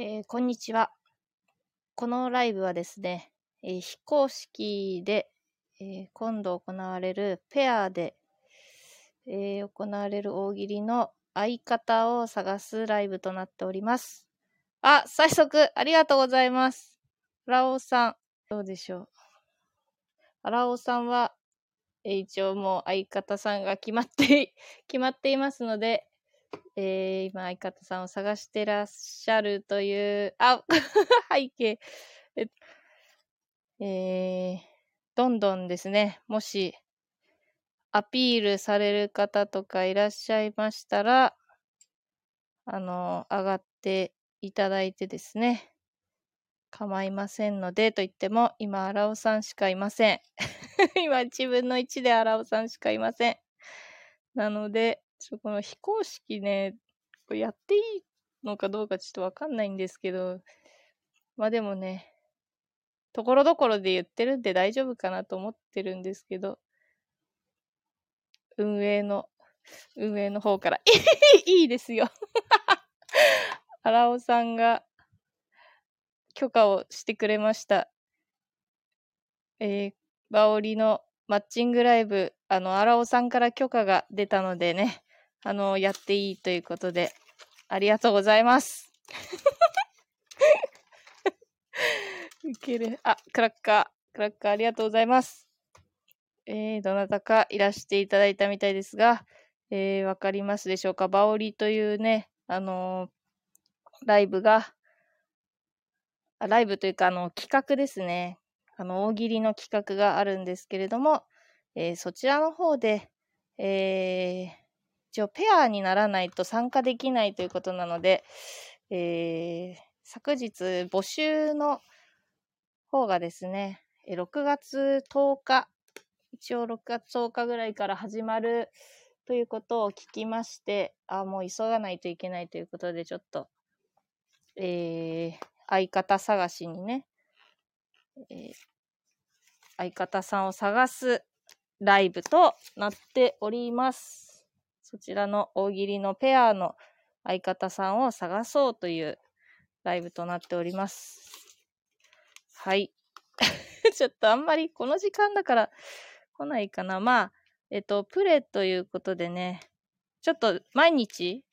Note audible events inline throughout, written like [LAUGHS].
えーこんにちは。このライブはですね、えー非公式で、えー今度行われるペアで、えー行われる大喜利の相方を探すライブとなっております。あ、最速、ありがとうございます。ラオさん、どうでしょう。ラオさんは、えー一応もう相方さんが決まって、[LAUGHS] 決まっていますので、えー今、相方さんを探してらっしゃるという、あ、[LAUGHS] 背景。えーどんどんですね、もし、アピールされる方とかいらっしゃいましたら、あの、上がっていただいてですね、構いませんので、と言っても、今、荒尾さんしかいません。[LAUGHS] 今、自分の位置で荒尾さんしかいません。なので、ちょこの非公式ね、これやっていいのかどうかちょっとわかんないんですけど、まあでもね、ところどころで言ってるんで大丈夫かなと思ってるんですけど、運営の、運営の方から、[LAUGHS] いいですよ。[LAUGHS] 荒尾さんが許可をしてくれました。えー、バオリのマッチングライブ、あの、荒尾さんから許可が出たのでね、あの、やっていいということで、ありがとうございます。ウケる。あ、クラッカー、クラッカーありがとうございます。えー、どなたかいらしていただいたみたいですが、えー、わかりますでしょうか？バオリというね、あのーライブが、ライブというか、あの、企画ですね。あの、大喜利の企画があるんですけれども、えーそちらの方で、えー一応ペアにならないと参加できないということなので、えー昨日募集の方がですね、6月10日、一応6月10日ぐらいから始まるということを聞きまして、あ、もう急がないといけないということで、ちょっと、えー相方探しにね、えー相方さんを探すライブとなっております。そちらの大喜利のペアの相方さんを探そうというライブとなっております。はい。[LAUGHS] ちょっとあんまりこの時間だから来ないかな。まあ、えっと、プレということでね、ちょっと毎日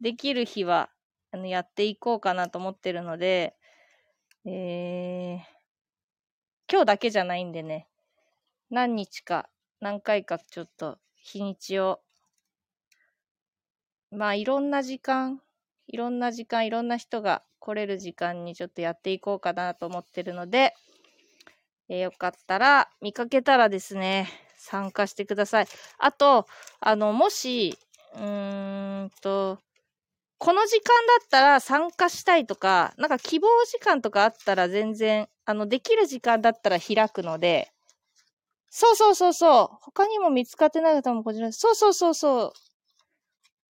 できる日はあのやっていこうかなと思ってるので、えー、今日だけじゃないんでね、何日か、何回かちょっと日にちを、まあいろんな時間、いろんな時間、いろんな人が来れる時間にちょっとやっていこうかなと思ってるので、えーよかったら、見かけたらですね、参加してください。あと、あの、もし、うーんと、この時間だったら参加したいとか、なんか希望時間とかあったら全然、あの、できる時間だったら開くので、そうそうそうそう。他にも見つかってない方もこちら、そうそうそうそう。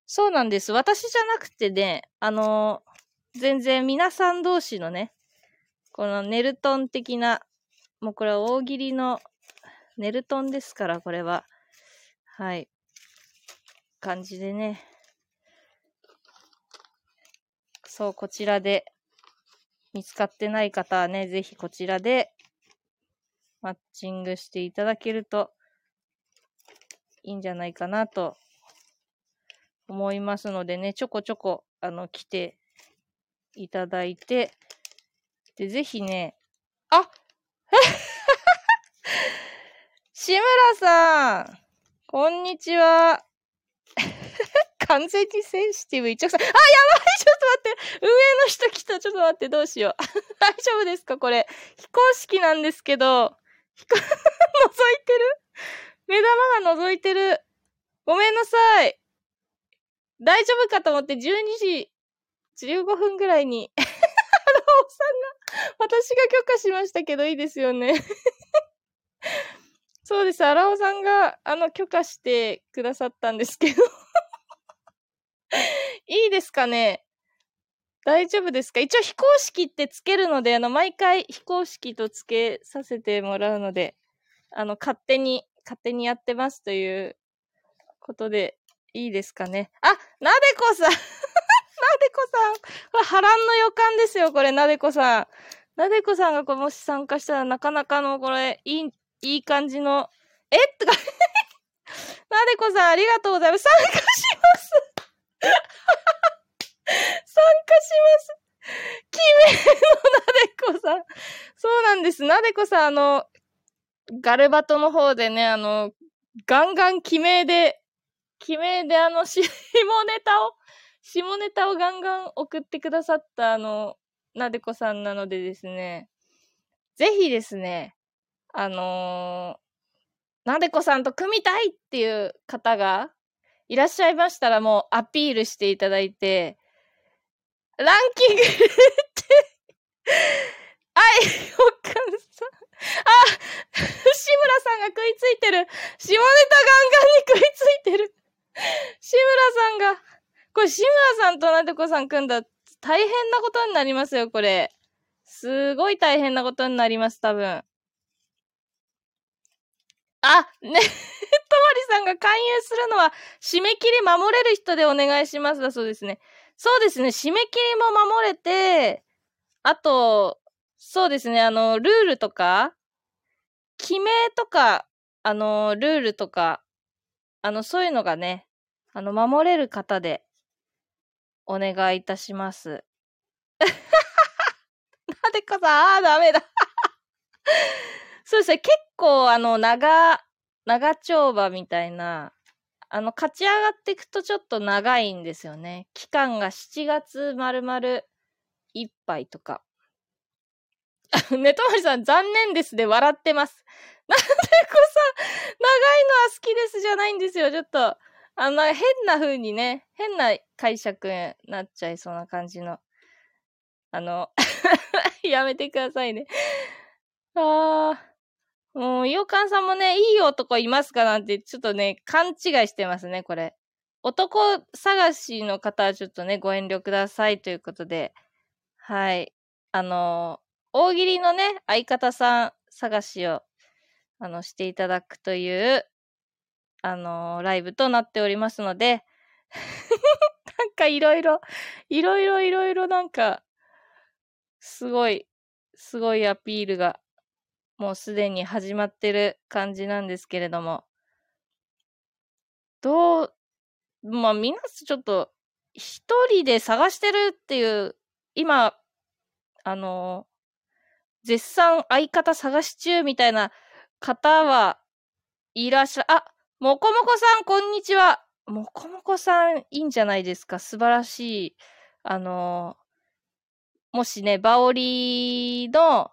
そうなんです。私じゃなくてね、あの全然皆さん同士のね、このネルトン的な、もうこれは大喜利のネルトンですから、これは。はい。感じでね。そう、こちらで見つかってない方はね、ぜひこちらでマッチングしていただけるといいんじゃないかなと思いますのでね、ちょこちょこ、あの、来ていただいて、で、ぜひね、あ [LAUGHS] 志村さんこんにちは完全にセンシティブ一直線。あ、やばいちょっと待って運営の人来たちょっと待って、どうしよう。[LAUGHS] 大丈夫ですかこれ。非公式なんですけど、[LAUGHS] 覗いてる目玉が覗いてる。ごめんなさい。大丈夫かと思って12時15分ぐらいに、ハローさんが、私が許可しましたけどいいですよね。[LAUGHS] そうです。荒尾さんが、あの、許可してくださったんですけど。[LAUGHS] いいですかね？大丈夫ですか？一応非公式ってつけるので、あの、毎回非公式とつけさせてもらうので、あの、勝手に、勝手にやってますということで、いいですかねあ、なでこさん [LAUGHS] なでこさん。これ波乱の予感ですよ、これ、なでこさん。なでこさんがこもし参加したらなかなかの、これ、いい、いい感じの、え？とか [LAUGHS] なでこさん、ありがとうございます。参加します [LAUGHS] 参加します決めのなでこさん。そうなんです。なでこさん、あの、ガルバトの方でね、あの、ガンガン決めで、決めであの、下ネタを、下ネタをガンガン送ってくださったあの、なでこさんなのでですね、ぜひですね、あのー、なでこさんと組みたいっていう方がいらっしゃいましたらもうアピールしていただいて、ランキングってはい、おかんさん。あ、[LAUGHS] 志村さんが食いついてる。下ネタガンガンに食いついてる。志村さんが、これ志村さんとなでこさん組んだ大変なことになりますよ、これ。すごい大変なことになります、多分。あ、ね、とまりさんが勧誘するのは、締め切り守れる人でお願いしますだそうですね。そうですね、締め切りも守れて、あと、そうですね、あの、ルールとか、記名とか、あの、ルールとか、あの、そういうのがね、あの、守れる方で、お願いいたします。[LAUGHS] なでかさん、あー、ダメだ [LAUGHS] そうですね、結構、あの、長、長丁場みたいな、あの、勝ち上がっていくとちょっと長いんですよね。期間が7月丸々いっぱいとか。ネトマリさん、残念ですで笑ってます。[LAUGHS] なんでこさ、長いのは好きですじゃないんですよ。ちょっと、あの、変な風にね、変な解釈になっちゃいそうな感じの。あの、[LAUGHS] やめてくださいね。あー。もう、洋館さんもね、いい男いますかなんて、ちょっとね、勘違いしてますね、これ。男探しの方はちょっとね、ご遠慮くださいということで。はい。あの、大喜利のね、相方さん探しを、あの、していただくという、あのー、ライブとなっておりますので、[LAUGHS] なんかいろいろ、いろいろいろいろなんか、すごい、すごいアピールがもうすでに始まってる感じなんですけれども、どう、まあ、みんなちょっと、一人で探してるっていう、今、あのー、絶賛相方探し中みたいな方はいらっしゃ、あ、もこもこさん、こんにちは。もこもこさん、いいんじゃないですか。素晴らしい。あの、もしね、バオリの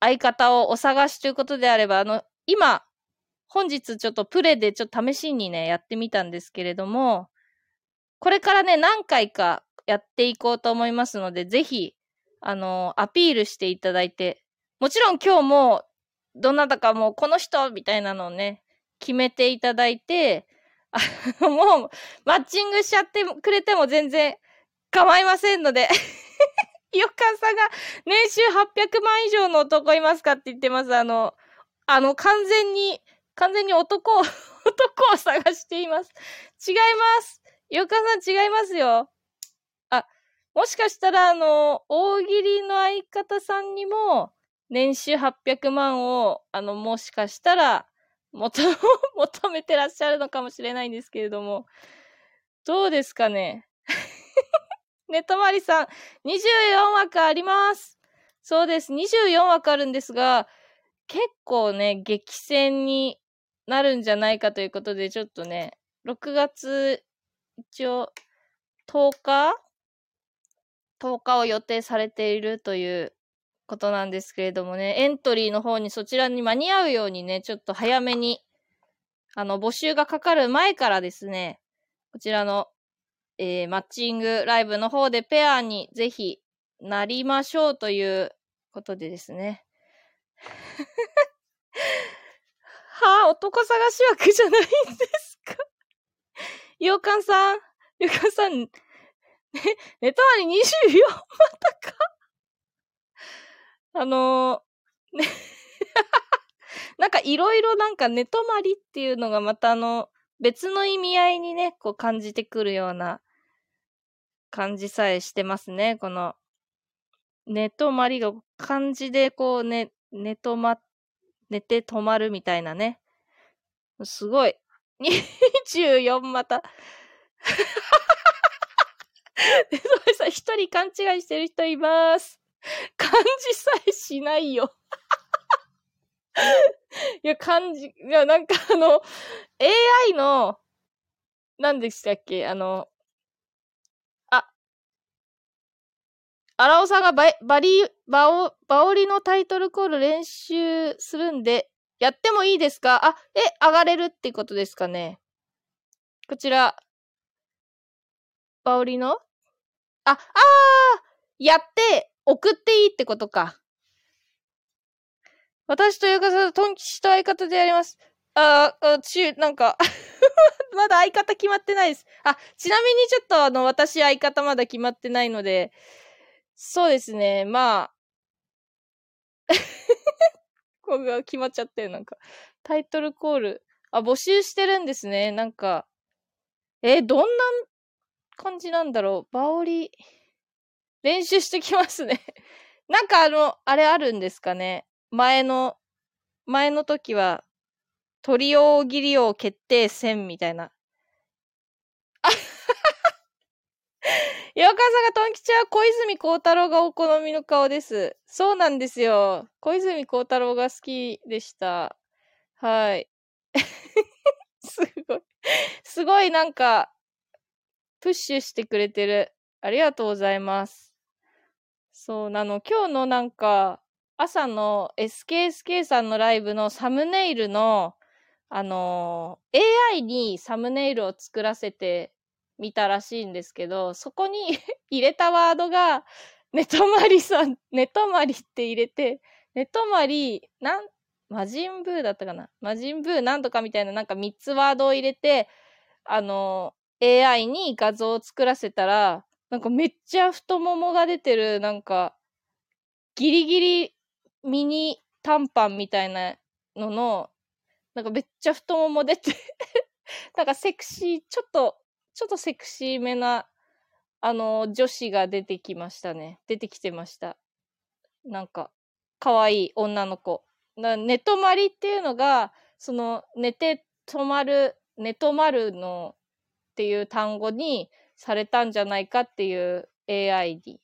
相方をお探しということであれば、あの、今、本日ちょっとプレでちょっと試しにね、やってみたんですけれども、これからね、何回かやっていこうと思いますので、ぜひ、あの、アピールしていただいて、もちろん今日も、どなたかもうこの人みたいなのをね、決めていただいて、[LAUGHS] もう、マッチングしちゃってくれても全然構いませんので [LAUGHS] よかさんが、年収800万以上の男いますかって言ってます。あの、あの、完全に、完全に男を、[LAUGHS] 男を探しています。違います。よかさん違いますよ。あ、もしかしたら、あの、大喜利の相方さんにも、年収800万を、あの、もしかしたら、求、[LAUGHS] 求めてらっしゃるのかもしれないんですけれども、どうですかね？[LAUGHS] ねとまりさん、24枠あります。そうです。24枠あるんですが、結構ね、激戦になるんじゃないかということで、ちょっとね、6月、一応、10日 ?10 日を予定されているということなんですけれどもね、エントリーの方にそちらに間に合うようにね、ちょっと早めに、あの、募集がかかる前からですね、こちらのえー、マッチングライブの方でペアにぜひなりましょうということでですね。[LAUGHS] はあ、男探し枠じゃないんですか？洋館さん、洋館さん、ね、ネタ割り24またか？あのー、[LAUGHS] ね [LAUGHS] なんかいろいろなんか寝泊まりっていうのがまたあの、別の意味合いにね、こう感じてくるような感じさえしてますね。この、寝泊まりが漢字でこうね、寝泊ま、寝て止まるみたいなね。すごい。24また。[LAUGHS] で、それさ、一人勘違いしてる人います。[LAUGHS] 漢字さえしないよ。[LAUGHS] いや、漢字、いや、なんかあの、AI の、何でしたっけ？あの、あ、荒尾さんがババリ、バオ、バオリのタイトルコール練習するんで、やってもいいですか？あ、え、上がれるってことですかね？こちら、バオリの？あ、あー！やって！送っていいってことか。私とゆかさん、トン吉と相方でやります。あー、ち、なんか [LAUGHS] まだ相方決まってないです。あ、ちなみにちょっとあの、私相方まだ決まってないので、そうですね、まあ [LAUGHS] これが決まっちゃったよ、なんか。タイトルコール。あ、募集してるんですね。なんか、えどんな感じなんだろう。バオリ、練習してきますね [LAUGHS] なんかあの、あれあるんですかね。前の、前の時は、トリオギリオ決定戦みたいな。あ [LAUGHS] 岩川さんがトン吉は小泉孝太郎がお好みの顔です。そうなんですよ。小泉孝太郎が好きでした。はい。[LAUGHS] すごい。すごいなんか、プッシュしてくれてる。ありがとうございます。そう、なの、今日のなんか、朝の SKSK さんのライブのサムネイルの、あのー、AI にサムネイルを作らせてみたらしいんですけど、そこに [LAUGHS] 入れたワードが、寝泊まりさん、寝泊まりって入れて、寝泊まり、なん、魔人ブーだったかな？魔人ブーなんとかみたいななんか3つワードを入れて、あの AI に画像を作らせたら、なんかめっちゃ太ももが出てる、なんか、ギリギリミニ短パンみたいなのの、なんかめっちゃ太もも出て [LAUGHS] なんかセクシー、ちょっと、ちょっとセクシーめな、あの、女子が出てきましたね。出てきてました。なんか、可愛い女の子。寝泊まりっていうのが、その、寝て泊まる、寝泊まるのっていう単語にされたんじゃないかっていう AI にっ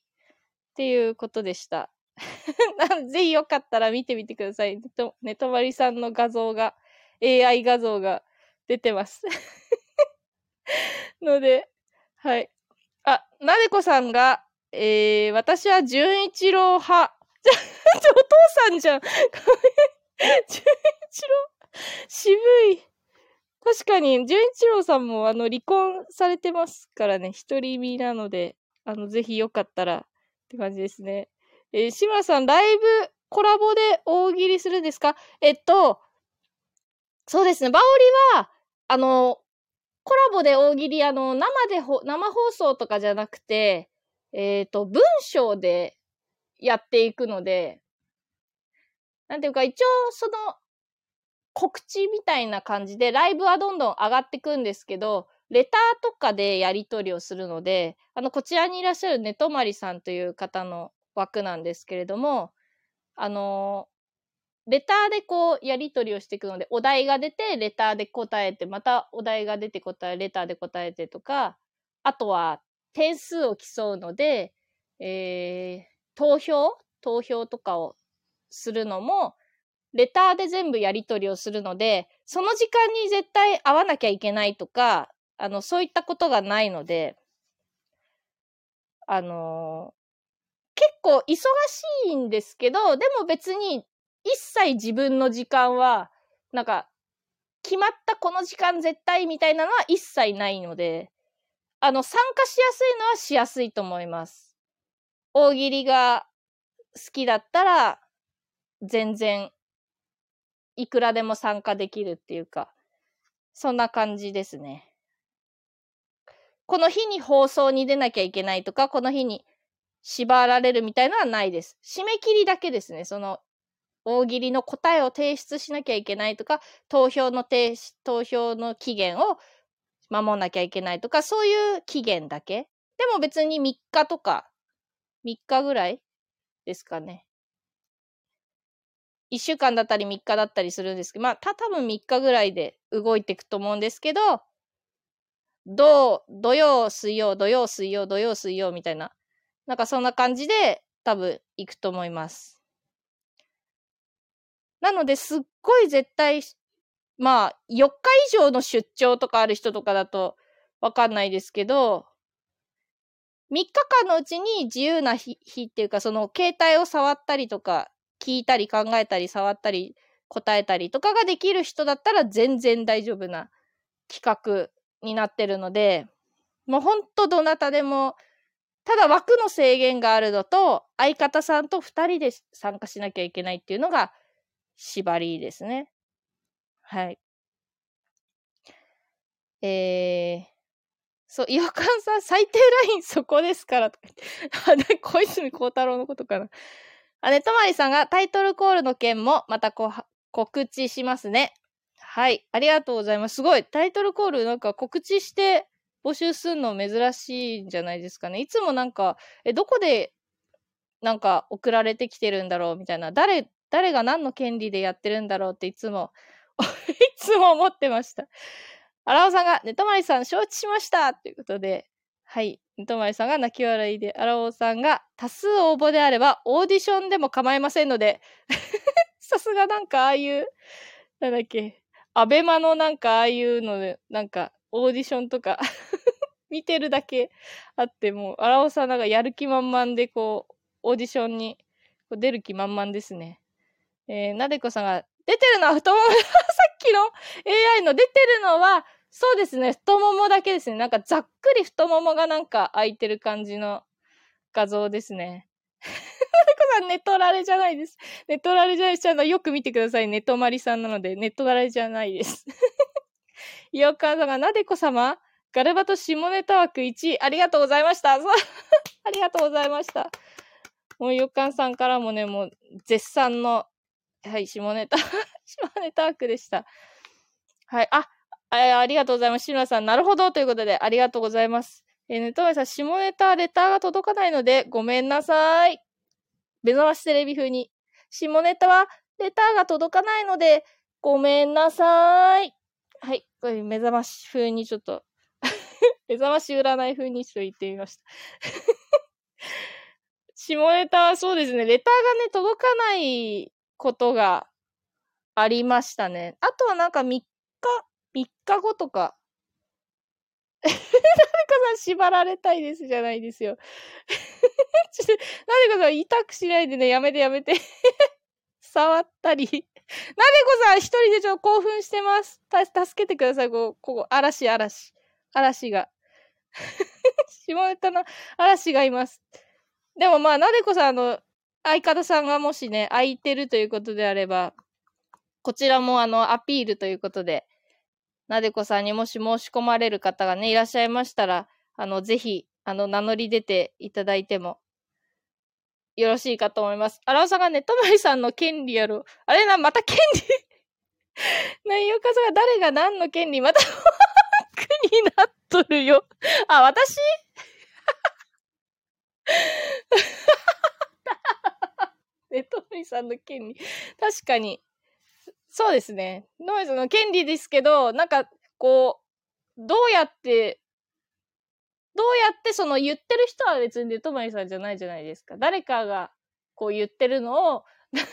ていうことでした。[LAUGHS] ぜひよかったら見てみてください。ネトマリさんの画像が、AI 画像が出てます [LAUGHS] ので、はい。あ、なでこさんが、えー、私は純一郎派。[LAUGHS] じゃ、お父さんじゃん。純一郎。渋い。確かに、純一郎さんも、あの、離婚されてますからね、一人身なので、あの、ぜひよかったらって感じですね。えー、志村さん、ライブコラボで大喜利するんですか？えっと、そうですね、バオリは、あの、コラボで大喜利、あの、生でほ、生放送とかじゃなくて、えっ、ー、と、文章でやっていくので、なんていうか、一応、その、告知みたいな感じで、ライブはどんどん上がってくんですけど、レターとかでやり取りをするので、あの、こちらにいらっしゃるねとまりさんという方の枠なんですけれども、あの、レターでこう、やり取りをしていくので、お題が出て、レターで答えて、またお題が出て答え、レターで答えてとか、あとは点数を競うので、えー、投票？投票とかをするのも、レターで全部やり取りをするので、その時間に絶対会わなきゃいけないとか、あの、そういったことがないので、あのー、結構忙しいんですけど、でも別に一切自分の時間は、なんか、決まったこの時間絶対みたいなのは一切ないので、あの、参加しやすいのはしやすいと思います。大喜利が好きだったら、全然いくらでも参加できるっていうか、そんな感じですね。この日に放送に出なきゃいけないとか、この日に縛られるみたいのはないです。締め切りだけですね。その、大喜利の答えを提出しなきゃいけないとか、投票の提出投票の期限を守んなきゃいけないとか、そういう期限だけでも別に3日とか、3日ぐらいですかね。1週間だったり3日だったりするんですけど、まあ、た、多分3日ぐらいで動いていくと思うんですけど、土、土曜、水曜、土曜、水曜、土曜、水曜みたいな、なんかそんな感じで多分行くと思います。なので、すっごい絶対、まあ、4日以上の出張とかある人とかだとわかんないですけど、3日間のうちに自由な日っていうか、その携帯を触ったりとか、聞いたり考えたり触ったり答えたりとかができる人だったら全然大丈夫な企画になってるので、もうほんとどなたでも、ただ枠の制限があるのと、相方さんと2人で参加しなきゃいけないっていうのが縛りですね。はい。えー、そう、いよかんさん、最低ラインそこですから、とか言って。[LAUGHS] あ、小泉孝太郎のことかな。あ、ねとまりさんがタイトルコールの件もまたこ告知しますね。はい。ありがとうございます。すごい。タイトルコールなんか告知して募集するの珍しいんじゃないですかね。いつもなんか、え、どこでなんか送られてきてるんだろうみたいな。誰、誰が何の権利でやってるんだろうっていつも [LAUGHS] いつも思ってました。荒尾さんが、ネトマリさん承知しましたということで、はい。ネトマリさんが泣き笑いで、荒尾さんが多数応募であればオーディションでも構いませんので、[LAUGHS] さすがなんかああいう、なんだっけ、アベマのなんかああいうので、なんかオーディションとか [LAUGHS] 見てるだけあって、もう、荒尾さんなんかやる気満々でこう、オーディションに出る気満々ですね。えー、なでこさんが、出てるのは太もも、[LAUGHS] さっきの AI の出てるのは、そうですね、太ももだけですね。なんかざっくり太ももがなんか開いてる感じの画像ですね。なでこさん、ネトラレじゃないです。ネトラレじゃないです。よく見てください。ネトマリさんなので、ネトラレじゃないです。[LAUGHS] いよかさんが、なでこ様？ガルバと下ネタ枠1位、ありがとうございました。[LAUGHS] ありがとうございました。もう、よかんさんからもね、もう、絶賛のはい、下ネタ [LAUGHS] 下ネタ枠でした。はい、あ、あありがとうございます。志村さん、なるほどということで、ありがとうございます。えー、ネトマさん、下ネタ、レターが届かないので、ごめんなさい。目覚ましテレビ風に。下ネタは、レターが届かないので、ごめんなさい。はい。これ、目覚まし風にちょっと [LAUGHS] 目覚まし占い風にちょっと言ってみました [LAUGHS] 下ネタはそうですね、レターがね、届かないことがありましたね。あとはなんか3日、3日後とか。[LAUGHS] 誰かさん縛られたいですじゃないですよ。[LAUGHS] ちょっと、誰かさん痛くしないでね、やめてやめて。[LAUGHS] 触ったり。なでこさん一人でちょっと興奮してます。た、助けてください。ここ、ここ、嵐、嵐。嵐が。下ネタの嵐がいます。でもまあ、なでこさん、あの、相方さんがもしね、空いてるということであれば、こちらもあの、アピールということで、なでこさんにもし申し込まれる方がね、いらっしゃいましたら、あの、ぜひ、あの、名乗り出ていただいても、よろしいかと思います。荒尾さんがね、とまりさんの権利やろ。あれな、また権利？[LAUGHS] 内容かさが誰が何の権利？またクになっとるよ。あ、私？[LAUGHS] ね、トミさんの権利。確かに。そうですね。ノイズの権利ですけど、なんか、こう、どうやって、どうやってその言ってる人は別にトマリさんじゃないじゃないですか。誰かがこう言ってるのを、なんか、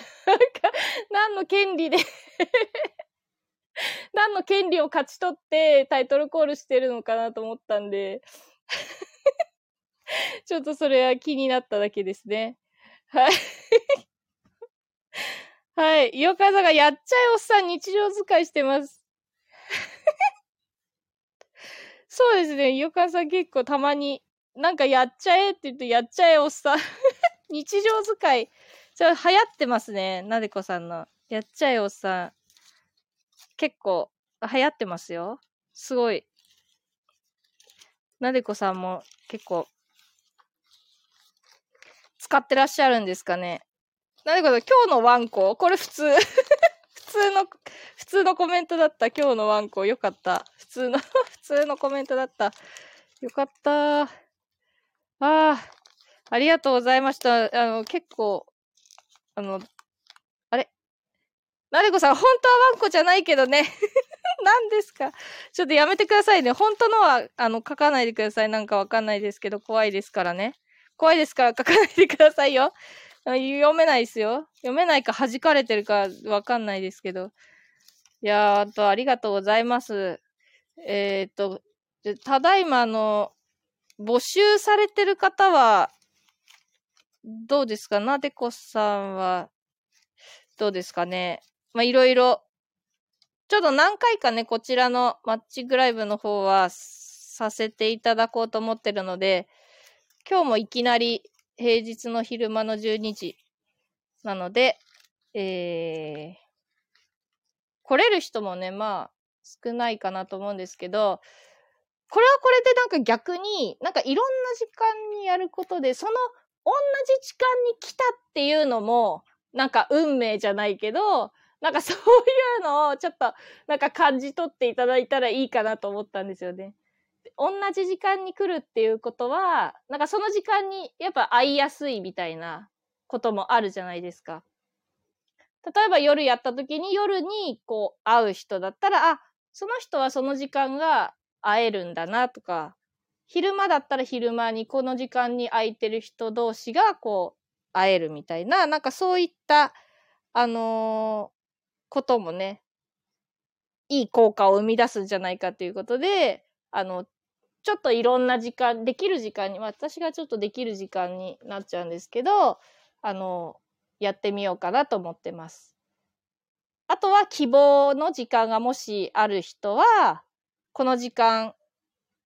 何の権利で [LAUGHS] 何の権利を勝ち取ってタイトルコールしてるのかなと思ったんで [LAUGHS] ちょっとそれは気になっただけですね。はい。はい。よかざがやっちゃえおっさん日常使いしてます。[LAUGHS] そうですね。よかさん結構たまに、なんかやっちゃえって言うとやっちゃえおっさん [LAUGHS] 日常使い。じゃ流行ってますね。なでこさんの。やっちゃえおっさん。結構流行ってますよ。すごい。なでこさんも結構使ってらっしゃるんですかね。なでこさん、今日のワンコこれ普通 [LAUGHS] 普通の、普通のコメントだった。今日のワンコよかった。普通の [LAUGHS] 普通のコメントだった。よかった。ああ、ありがとうございました。あの、結構、あの、あれ？なでこさん、本当はワンコじゃないけどね。[LAUGHS] 何ですか？ちょっとやめてくださいね。本当のは、あの、書かないでください。なんかわかんないですけど、怖いですからね。怖いですから書かないでくださいよ。読めないですよ。読めないか弾かれてるかわかんないですけど。いやー、あと、ありがとうございます。えー、っと、ただいまの、募集されてる方は、どうですか？なでこさんは、どうですかね？まあ、いろいろ、ちょっと何回かね、こちらのマッチグライブの方はさせていただこうと思ってるので、今日もいきなり平日の昼間の12時なので、えー、来れる人もね、まあ、少ないかなと思うんですけど、これはこれでなんか逆に、なんかいろんな時間にやることで、その同じ時間に来たっていうのも、なんか運命じゃないけど、なんかそういうのをちょっとなんか感じ取っていただいたらいいかなと思ったんですよね。同じ時間に来るっていうことは、なんかその時間にやっぱ会いやすいみたいなこともあるじゃないですか。例えば夜やった時に夜にこう会う人だったら、あ、その人はその時間が会えるんだなとか、昼間だったら昼間にこの時間に空いてる人同士がこう会えるみたいな、なんかそういった、あのー、こともね、いい効果を生み出すんじゃないかということで、あの、ちょっといろんな時間、できる時間に、私がちょっとできる時間になっちゃうんですけど、あの、やってみようかなと思ってます。あとは希望の時間がもしある人は、この時間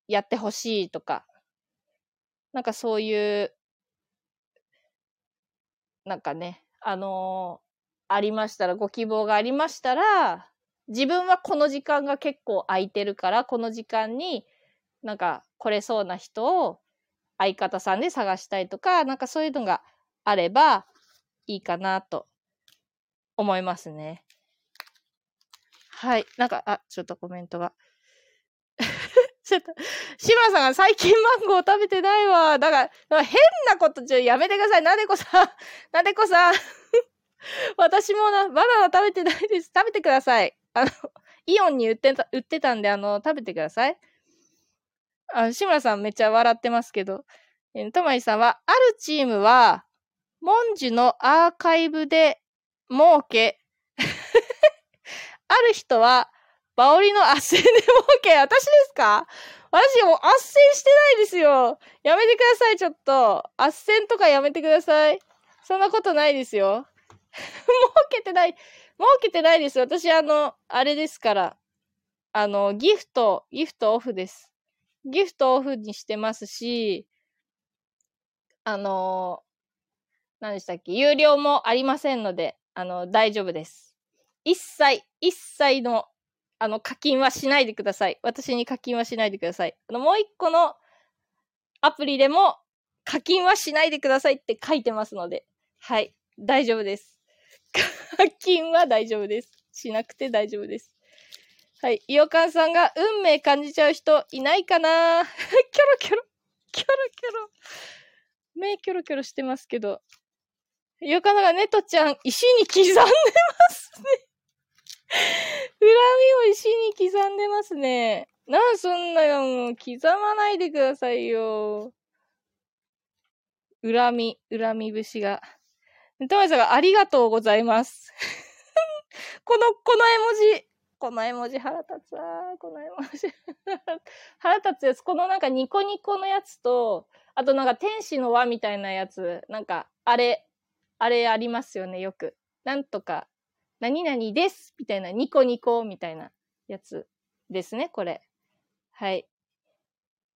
やってほしいとか、なんかそういう、なんかね、あのー、ありましたら、ご希望がありましたら、自分はこの時間が結構空いてるから、この時間になんか来れそうな人を相方さんで探したいとか、なんかそういうのがあればいいかなと思いますね。はい。なんか、あ、ちょっとコメントが。[LAUGHS] ちょっと、志村さんが最近マンゴー食べてないわ。だから、ら変なことちょやめてください。なでこさん。[LAUGHS] なでこさん。[LAUGHS] 私もな、バナナ食べてないです。食べてください。あの、イオンに売ってた、売ってたんで、あの、食べてください。あ、志村さんめっちゃ笑ってますけど。えー、とまいさんは、あるチームは、文字のアーカイブで儲け、[LAUGHS] ある人は、バオリの斡旋で儲け、私ですか？私もう斡旋してないですよ。やめてください、ちょっと。斡旋とかやめてください。そんなことないですよ。[LAUGHS] 儲けてない。儲けてないです。私、あの、あれですから。あの、ギフト、ギフトオフです。ギフトオフにしてますし、あの、何でしたっけ有料もありませんので、あの、大丈夫です。一切、一切の、あの、課金はしないでください。私に課金はしないでください。あの、もう一個のアプリでも課金はしないでくださいって書いてますので、はい、大丈夫です。[LAUGHS] 課金は大丈夫です。しなくて大丈夫です。はい。イオカンさんが運命感じちゃう人いないかな？[LAUGHS] キョロキョロ、キョロキョロ。目キョロキョロしてますけど。イオカンがネトちゃん、石に刻んでますね。[LAUGHS] 恨みを石に刻んでますね。なんそんなの、刻まないでくださいよ。恨み、恨み節が。トマさんがありがとうございます。[LAUGHS] この、この絵文字、この絵文字腹立つわ。この絵文字。[LAUGHS] 腹立つやつ。このなんかニコニコのやつと、あとなんか天使の輪みたいなやつ。なんか、あれ、あれありますよね、よく。なんとか、何々ですみたいな、ニコニコみたいなやつですね、これ。はい。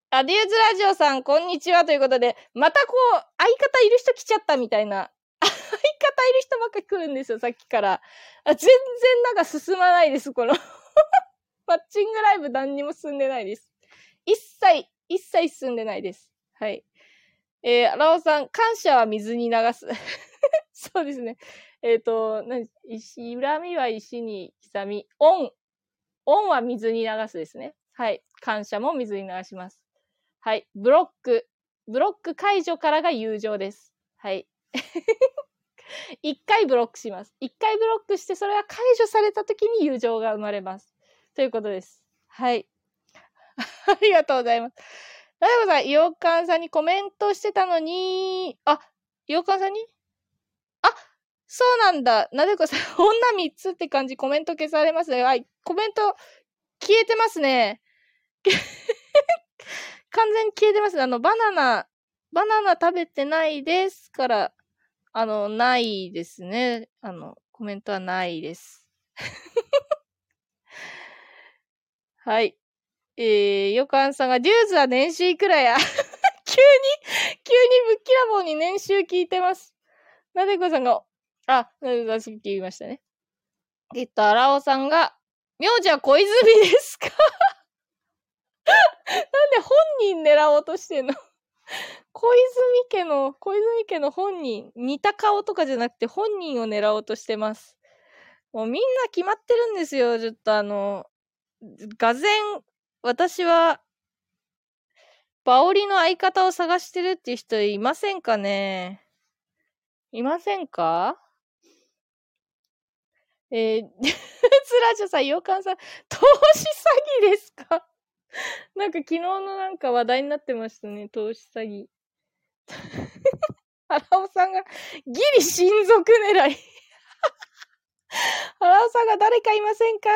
あ、デューズラジオさん、こんにちはということで、またこう、相方いる人来ちゃったみたいないる人ばっか来るんですよ、さっきから。あ全然なんか進まないです、この [LAUGHS] マッチングライブ何にも進んでないです。一切、一切進んでないです。はい。えー、ラオさん、感謝は水に流す。[LAUGHS] そうですね。えっ、ー、と、な石、恨みは石に刻み、恩、恩は水に流すですね。はい。感謝も水に流します。はい。ブロック、ブロック解除からが友情です。はい。[LAUGHS] 一回ブロックします。一回ブロックして、それが解除された時に友情が生まれます。ということです。はい。[LAUGHS] ありがとうございます。なでこさん、イオカンさんにコメントしてたのに、あ、イオカンさんに？あ、そうなんだ。なでこさん、[LAUGHS] 女3つって感じ、コメント消されますね。はい、コメント消えてますね。完全に消えてますね。あの、バナナ、バナナ食べてないですから、あの、ないですね。あの、コメントはないです。[LAUGHS] はい。えー、ヨカンさんが、デューズは年収いくらや [LAUGHS] 急に、急にぶっきらぼうに年収聞いてます。なでこさんが、あ、なでこさんさっき言いましたね。えっと、荒尾さんが、名字は小泉ですか？[LAUGHS] なんで本人狙おうとしてんの？[LAUGHS] 小泉家の、小泉家の本人、似た顔とかじゃなくて本人を狙おうとしてます。もうみんな決まってるんですよ。ちょっとあの、がぜん、私は、バオリの相方を探してるっていう人いませんかねいませんか？えー、[LAUGHS] つらじょさん、ようかんさん、投資詐欺ですか？[LAUGHS] なんか昨日のなんか話題になってましたね、投資詐欺。荒尾さんが、ギリ親族狙い。荒尾さんが誰かいませんか？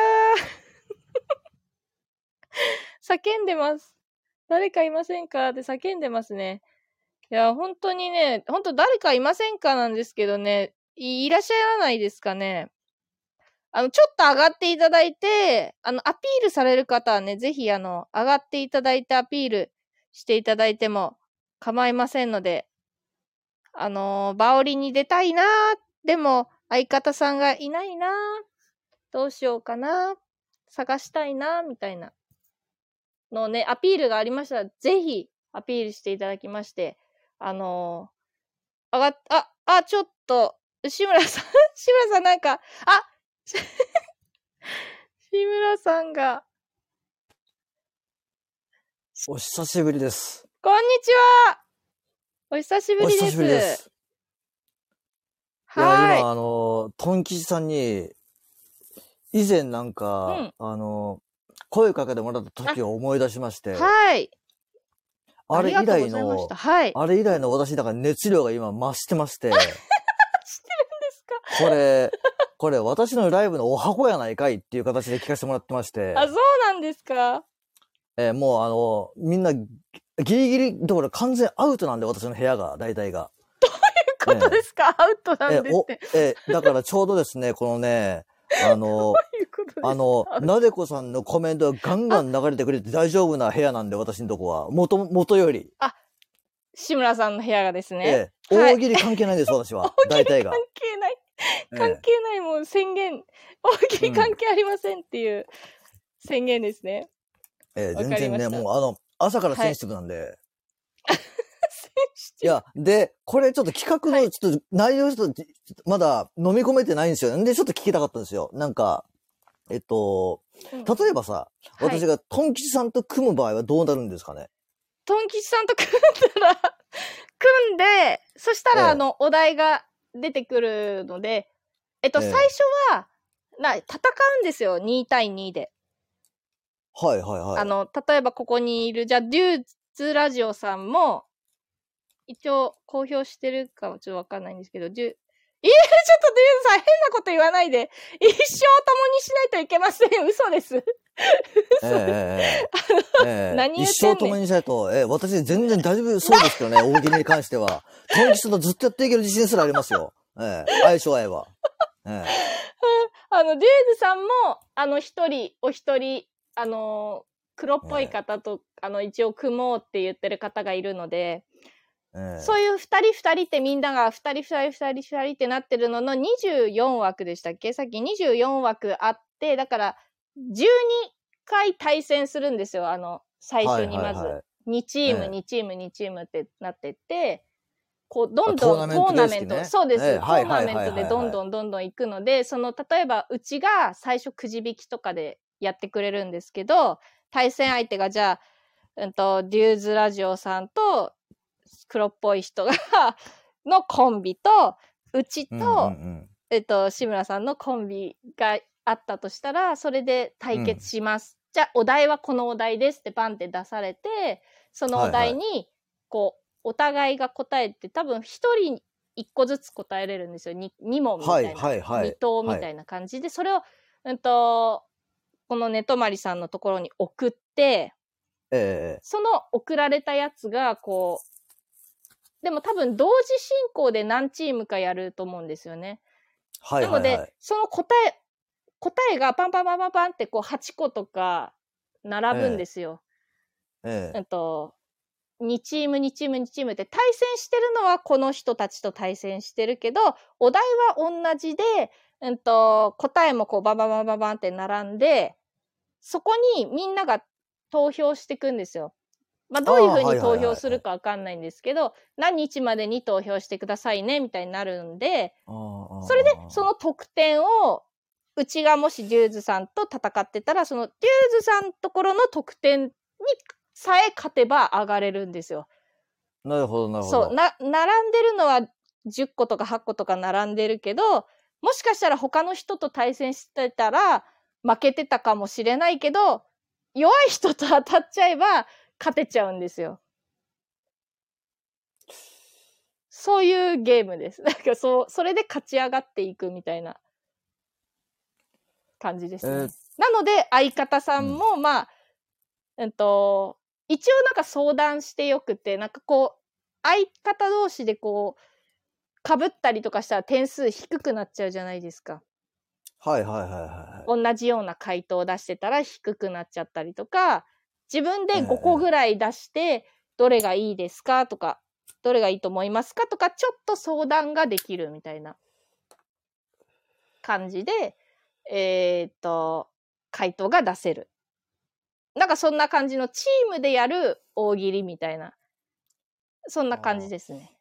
叫んでます。誰かいませんか？って叫んでますね。いや、本当にね、本当誰かいませんかなんですけどね、いらっしゃらないですかね。あの、ちょっと上がっていただいて、あの、アピールされる方はね、ぜひ、あの、上がっていただいてアピールしていただいても構いませんので、あのーバオリに出たいなーでも、相方さんがいないなーどうしようかな探したいなみたいな。のね、アピールがありましたら、ぜひアピールしていただきまして、あのー上がっ、あ、あ、ちょっと、志村さん、志村さんなんか、あ [LAUGHS] 志村さんが、お久しぶりです。こんにちはお久しぶりです。お久しぶりです。いや、は今、あの、トン吉さんに、以前なんか、うんあの、声かけてもらった時を思い出しまして、い。はい。あれ以来のはい。あれ以来の私、だから熱量が今増してまして、[LAUGHS] 知ってるんですか？これ、これ私のライブのお箱やないかいっていう形で聞かせてもらってまして、あ、そうなんですか？えーもうあの、みんな、ギリギリ、どころか完全アウトなんで、私の部屋が、大体が。ということですか、アウトなんですって。、え、だからちょうどですね、このね、あの、あの、なでこさんのコメントがガンガン流れてくれて大丈夫な部屋なんで、私のとこは。元、元より。志村さんの部屋がですね。ええ、はい大喜利関係ないです、私は。[LAUGHS] 大体が関。係ない。え関係ない、もう宣言。[LAUGHS] 大喜利関係ありませんっていう宣言ですね。ええ全然ね、もうあの、朝からセンシティブなんで。選手 [LAUGHS] いや、で、これちょっと企画の、ちょっと内容ちょっと、まだ飲み込めてないんですよ。んで、ちょっと聞きたかったんですよ。なんか、えっと、うん例えばさ、はい私がトン吉さんと組む場合はどうなるんですかね？トン吉さんと組んだら、[LAUGHS] 組んで、そしたら、ええあの、お題が出てくるので、えっと、ええ最初は、な、戦うんですよ。2対2で。はいはいはい。あの、例えばここにいる、じゃあ、デューズラジオさんも、一応公表してるかはちょっとわかんないんですけど、デュ、えー、[LAUGHS] ちょっとデューズさん変なこと言わないで。一生共にしないといけません。嘘です。[LAUGHS] えええ何ねん一生共にしたいと、ええ、私全然大丈夫そうですけどね、[LAUGHS] 大喜利に関しては。短期とずっとやっていける自信すらありますよ。ええ、相性合えば。ええ、[LAUGHS] あの、デューズさんも、あの、一人、お一人、あの、黒っぽい方と、あの、一応組もうって言ってる方がいるので、ええ、そういう二人二人ってみんなが二人二人二人二人ってなってるのの24枠でしたっけ？さっき24枠あって、だから12回対戦するんですよ。あの、最初にまず。はいはい。はい2チーム、ええ。2チーム、2チームってなってって、こう、どんあどんトトーナメント、そうです、え。えトーナメントではいどんどんどんどん行くので、その、例えば、うちが最初くじ引きとかでやってくれるんですけど、対戦相手がじゃあ、うんと、デューズラジオさんと、黒っぽい人がのコンビと、うちと、うんうんうん。えっと、志村さんのコンビがあったとしたら、それで対決します。じゃあ、お題はこのお題ですってバンって出されて、そのお題に、こう、お互いが答えて、多分一人一個ずつ答えれるんですよ。に二問みたいな。はいはいはい二答みたいな感じで、それを、うんと、この寝泊まりさんのところに送って、ええその送られたやつが、こう、でも多分同時進行で何チームかやると思うんですよね。はいなので、はいはい。その答え、答えがパンパンパンパンパンってこう8個とか並ぶんですよ。ええうんと、2チーム、2チーム、2チームって対戦してるのはこの人たちと対戦してるけど、お題は同じで、うんと、答えもこうバンバンバンバンバンって並んで、そこにみんなが投票していくんですよ。まあ、どういうふうに投票するかわかんないんですけど、何日までに投票してくださいね、みたいになるんで、それで、その得点を、うちがもしデューズさんと戦ってたら、そのデューズさんところの得点にさえ勝てば上がれるんですよ。なるほど、なるほど。そう、な、並んでるのは10個とか8個とか並んでるけど、もしかしたら他の人と対戦してたら負けてたかもしれないけど、弱い人と当たっちゃえば勝てちゃうんですよ。そういうゲームです。なんかそう、それで勝ち上がっていくみたいな感じですね。えーなので、相方さんも、まあ、うんと、一応なんか相談してよくて、なんかこう、相方同士でこう、被ったりとかしたら点数低くなっちゃうじゃないですか。はいはいはいはい。同じような回答を出してたら低くなっちゃったりとか、自分でええ5個ぐらい出して、どれがいいですかとか、どれがいいと思いますかとか、ちょっと相談ができるみたいな感じで、えーっと、回答が出せる。なんかそんな感じのチームでやる大喜利みたいな、そんな感じですね。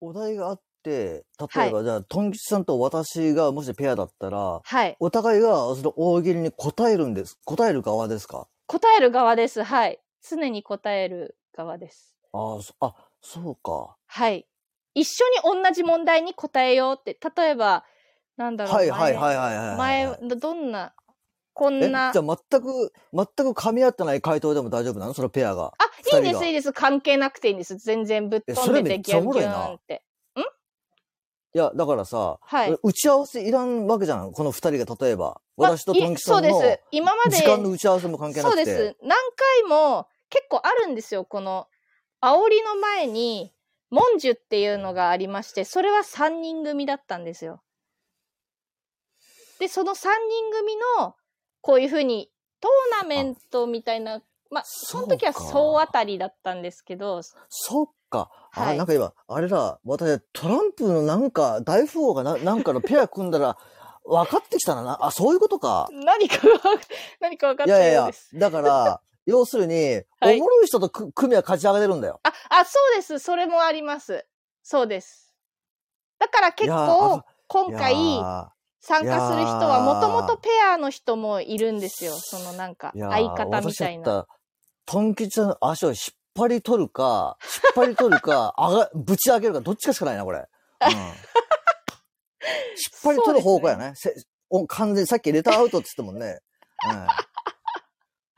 お題があって、はい例えば、じゃあ、トン吉さんと私がもしペアだったら、はい。お互いがその大喜利に答えるんです。答える側ですか？答える側です。はい。常に答える側です。ああ、そうか。はい。一緒に同じ問題に答えようって、例えば、なんだろう。はいはいはいはいはいはい。前、前どんな、こえ、んな。じゃあ全く、全く噛み合ってない回答でも大丈夫なの？そのペアが。あ、いいんです、いいです。関係なくていいんです。全然ぶっ飛んでて、ギュンギもろいなュンって。いや、だからさ、はい。打ち合わせいらんわけじゃん。この二人が例えば。まあ私とトン吉さんの時間の打ち合わせも関係なくて。そうです。何回も結構あるんですよ。この、煽りの前に、モンジュっていうのがありまして、それは3人組だったんですよ。で、その3人組の、こういうふうに、トーナメントみたいな、まあ、その時は総当たりだったんですけど、そっか。あ、はいなんか今、あれだ、私、トランプのなんか、大富豪がななんかのペア組んだら、[LAUGHS] 分かってきたな。あ、そういうことか。何かが、何か分かったいやいやいやだから、要するに、はいおもろい人とく組みは勝ち上がれるんだよ。あ、あ、そうです。それもあります。そうです。だから結構今回、や参加する人はもともとペアの人もいるんですよ。そのなんか相方みたいな。私だったらトン吉さんの足を引っ張り取るか、引っ張り取るか、[LAUGHS] あが、ぶち上げるか、どっちかしかないな、これ。うん、引っ張り取る方向やね。せお完全にさっきレターアウトって言ってたもんね。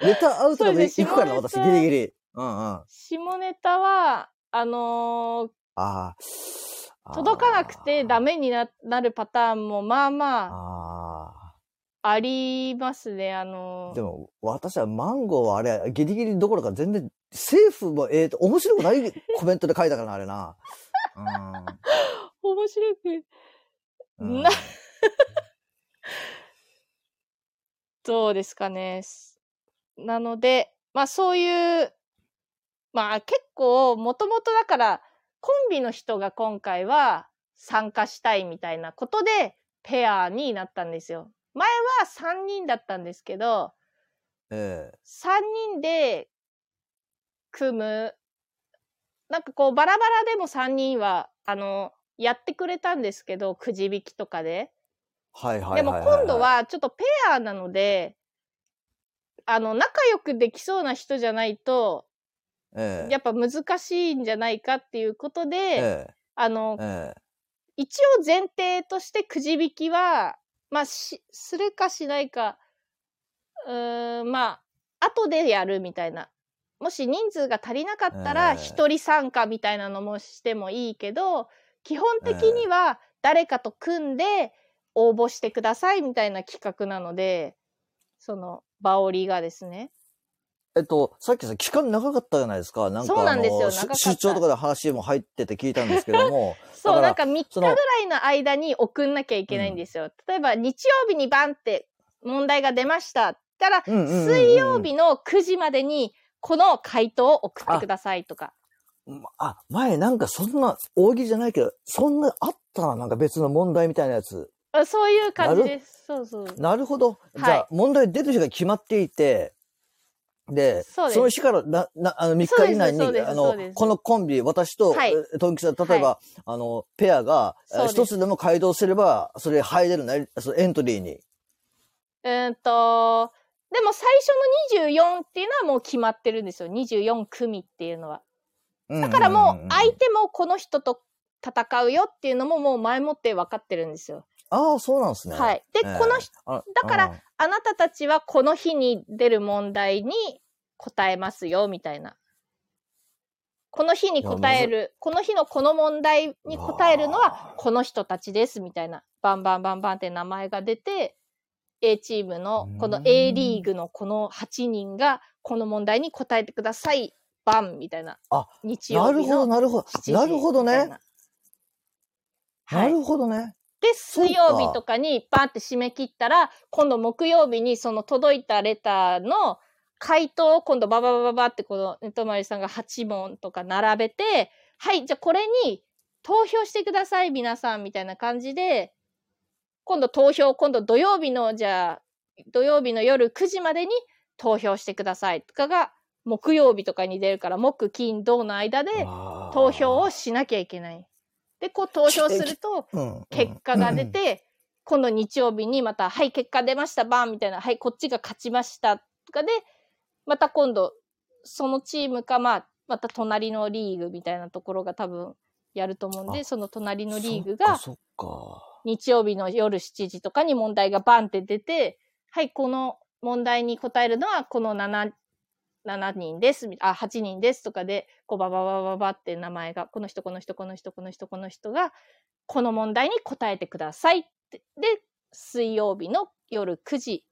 うん、レターアウトで行くからな、私、ギリギリ。うんうん。あ下ネタは、あのーあー。届かなくてダメにななるパターンもまあまああ。りますね。あのーでも、私はマンゴーはあれ、ギリギリどころか全然、政府も、ええと、面白くない [LAUGHS] コメントで書いたからな、あれな。面白く。うん。などうですかね。なので、まあそういう、まあ結構、もともとだから、コンビの人が今回は参加したいみたいなことで、ペアになったんですよ。前は3人だったんですけど、ええ3人で組む、なんかこうバラバラでも3人は、あの、やってくれたんですけど、くじ引きとかで。はいはいはいでも今度、はちょっとペアなので、あの、仲良くできそうな人じゃないと、ええ。やっぱ難しいんじゃないかっていうことで、ええ。あの、ええ。一応前提としてくじ引きは、まあ、し、するかしないか、うーん、まあ、後でやるみたいな。もし人数が足りなかったえら、え一人参加みたいなのもしてもいいけど、基本的には誰かと組んで応募してくださいみたいな企画なので、その、バオリがですね。えっと、さっきさ、期間長かったじゃないですか。なんかそうなんですよあの長かったし出張とかで話も入ってて聞いたんですけども、[LAUGHS] そう、なんか3日ぐらいの間に送んなきゃいけないんですよ。例えば日曜日にバンって問題が出ました。ったら、水曜日の9時までにこの回答を送ってくださいとか。まあ、前なんかそんな、大喜利じゃないけど、そんなあった？な、なんか別の問題みたいなやつ。あそういう感じです。そうそう。なるほど。じゃはいあ、問題出る日が決まっていて、で、その日からな、な、あの、3そうです日以内にあのこのコンビ、私と、はいえトンキさん、例えば、あの、ペアが、一つでも街道すれば、それ入れるな、そのエントリーに。うーんと、でも最初の24っていうのはもう決まってるんですよ。24組っていうのは。だだからもう相手もこの人と戦うよっていうのももう前もって分かってるんですよ。ああ、そうなんですね。はい。で、ええこの人、あだからうんあなたたちはこの日に出る問題に答えますよ、みたいな。この日に答える、この日のこの問題に答えるのはこの人たちです、みたいな。バンバンバンバンって名前が出て、A チームの、この A リーグのこの8人がこの問題に答えてください、バンみたいな。あ日曜日なるほど、のなるほど7。時なるほどね。みたいな。るほどね。で、水曜日とかにバンって締め切ったら、今度木曜日にその届いたレターの回答を今度バババババってこのネトマリさんが8問とか並べて、はい、じゃあこれに投票してください、皆さん、みたいな感じで、今度投票、今度土曜日の、じゃあ、土曜日の夜9時までに投票してくださいとかが、木曜日とかに出るから、木、金、土の間で投票をしなきゃいけない。で、こう投票すると、[LAUGHS] うん。結果が出、て、今度日曜日にまた、はい、結果出ました、バンみたいな、はい、こっちが勝ちました、とかで、また今度、そのチームか、まあ、また隣のリーグみたいなところが多分やると思うんで、あその隣うんのリーグが、日曜日の夜7時とかに問題がバンって出て、はい、この問題に答えるのはこの7、7人です、あ、8人ですとかで、こうバババババって名前が、この人、この人、この人、この人、この人が、この問題に答えてくださいって。で、水曜日の夜9時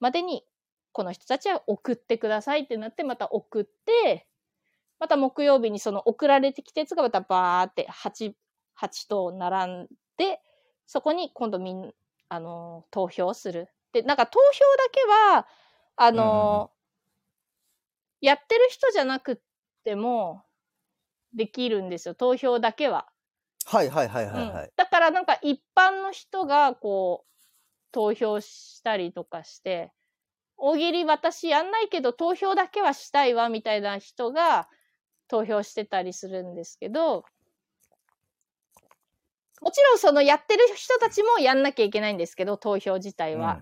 までに、この人たちは送ってくださいってなって、また送って、また木曜日にその送られてきたやつがまたバーって8、8と並んで、そこに今度みん、あの、投票する。で、なんか投票だけは、あの、やってる人じゃなくても、できるんですよ。投票だけは。かはいはいはいはいはい。うんだからなんか一般の人がこう、投票したりとかして、大喜利私やんないけど投票だけはしたいわみたいな人が投票してたりするんですけど、もちろんそのやってる人たちもやんなきゃいけないんですけど、投票自体は。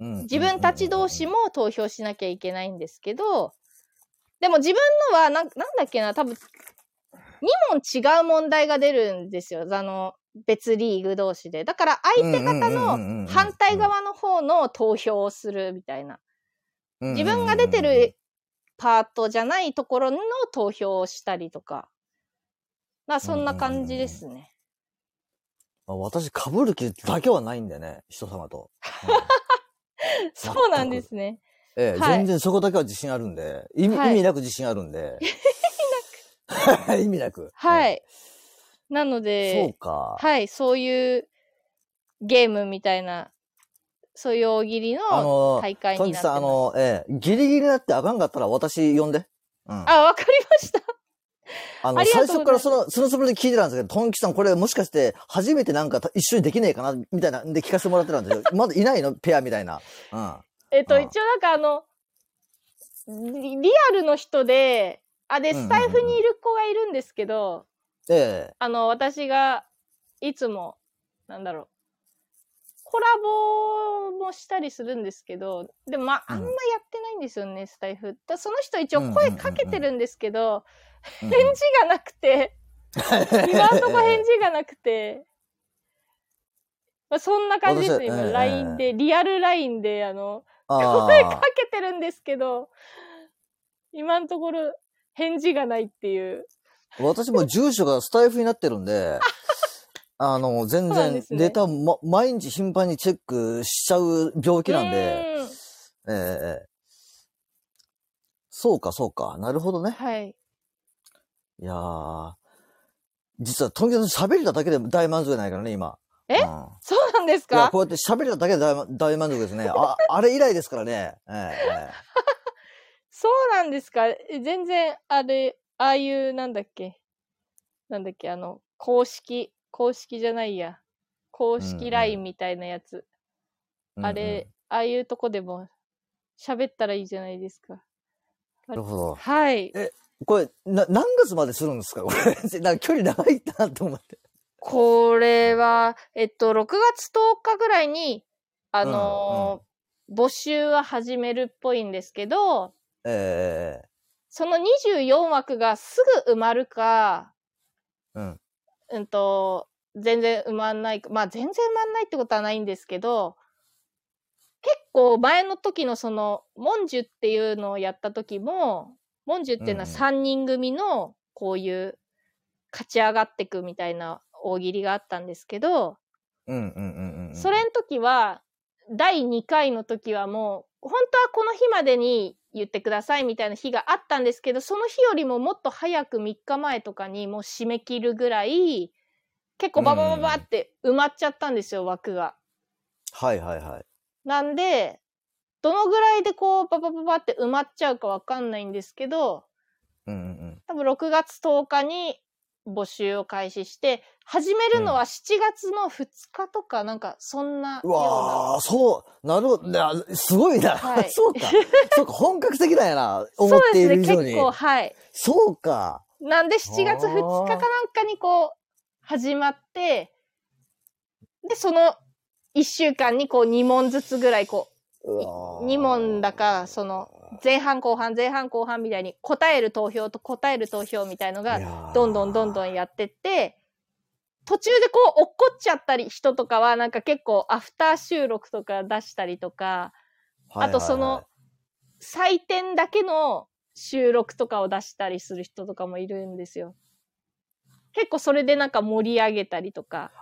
うん、うん自分たち同士も。も投票しなきゃいけないんですけど、でも自分のはなん、なんだっけな、多分、2問違う問題が出るんですよ。あの、別リーグ同士で。だから相手方の反対側の方の投票をするみたいな。うん自分が出てるパートじゃないところの投票をしたりとか。まあそんな感じですね。あ私、被る気だけはないんだよね、人様と。うん [LAUGHS] そうなんですね。ええ、はい全然そこだけは自信あるんで、意味,、はい意味なく自信あるんで。[LAUGHS] [LAUGHS] 意味なく。はえい。なのえ。で、そうか。はい、そういうゲームみたいな、そういう大喜利のあの、大会になってます。あの、ええ、ギリギリになってあかんかったら私呼んで。うん。あ、わかりました。[LAUGHS] あの、あ最初からその、そのつもりで聞いてたんですけど、トンキさんこれもしかして初めてなんか一緒にできねえかなみたいなんで聞かせてもらってたんですよ。まだいないの？ペアみたいな。うん。えっと、一応なんかあの、リリアルの人で、あ、で、スタイフにいる子がいるんですけど、ええ。あの、私が、いつも、なんだろう、コラボもしたりするんですけど、でもまあ、あんまやってないんですよね、スタイフ。だその人一応声かけてるんですけど、うん返事がなくて、今んとこ返事がなくて、まあ、そんな感じです、今、私ええ LINE で、リアル LINE で、あの、あ声かあけてるんですけど、今のところ返事がないっていう。私も住所がスタイフになってるんで、[LAUGHS] あの、全然そうなんですねデータ、ま、毎日頻繁にチェックしちゃう病気なんで、んええええそうか、そうか。なるほどね。はい。いやー、実は、とにかく喋れただけで大満足じゃないからね、今。え？うんそうなんですいや、かこうやって喋れただけで大満足ですね。あ、[LAUGHS] あれ以来ですからね。えええ [LAUGHS] そうなんですか？え全然、あれ、ああいう、なんだっけ？なんだっけ？あの、公式、公式じゃないや。公式うんうん LINE みたいなやつ。えあれ、ああいうとこでも喋ったらいいじゃないですか。うんうんなるほど。はい。これ、な、何月までするんですか？これ。なんか距離長いなと思って。これは、えっと、6月10日ぐらいに、あのー募集は始めるっぽいんですけど、ええその24枠がすぐ埋まるか、うん。うんと、全然埋まんないか、まあ全然埋まんないってことはないんですけど、結構前の時のその、モンジュっていうのをやった時も、モンジュっていうのはうんうん。3人組のこういう勝ち上がってくみたいな大喜利があったんですけど、うんうんうんうん。それの時は、第2回の時はもう、本当はこの日までに言ってくださいみたいな日があったんですけど、その日よりももっと早く3日前とかにもう締め切るぐらい、結構ババババって埋まっちゃったんですよ、枠が。はいはいはい。なんで、どのぐらいでこう、ババババって埋まっちゃうかわかんないんですけど、うんうんうん。多分6月10日に募集を開始して、始めるのは7月の2日とか、なんかそんなよう。わあ、そう、なるほど。なすごいな。はい [LAUGHS] そうか。そうか、本格的だよな。[LAUGHS] 思そうっていですね、る以上に。結構、はい。そうか。なんで7月2日かなんかにこう、始まって、で、その1週間にこう2問ずつぐらいこう、2問だか、その、前半後半、前半後半みたいに答える投票と答える投票みたいのが、どんどんどんどんやってって、途中でこう落っこっちゃったり人とかはなんか結構アフター収録とか出したりとか、あとその、採点だけの収録とかを出したりする人とかもいるんですよ。結構それでなんか盛り上げたりとか。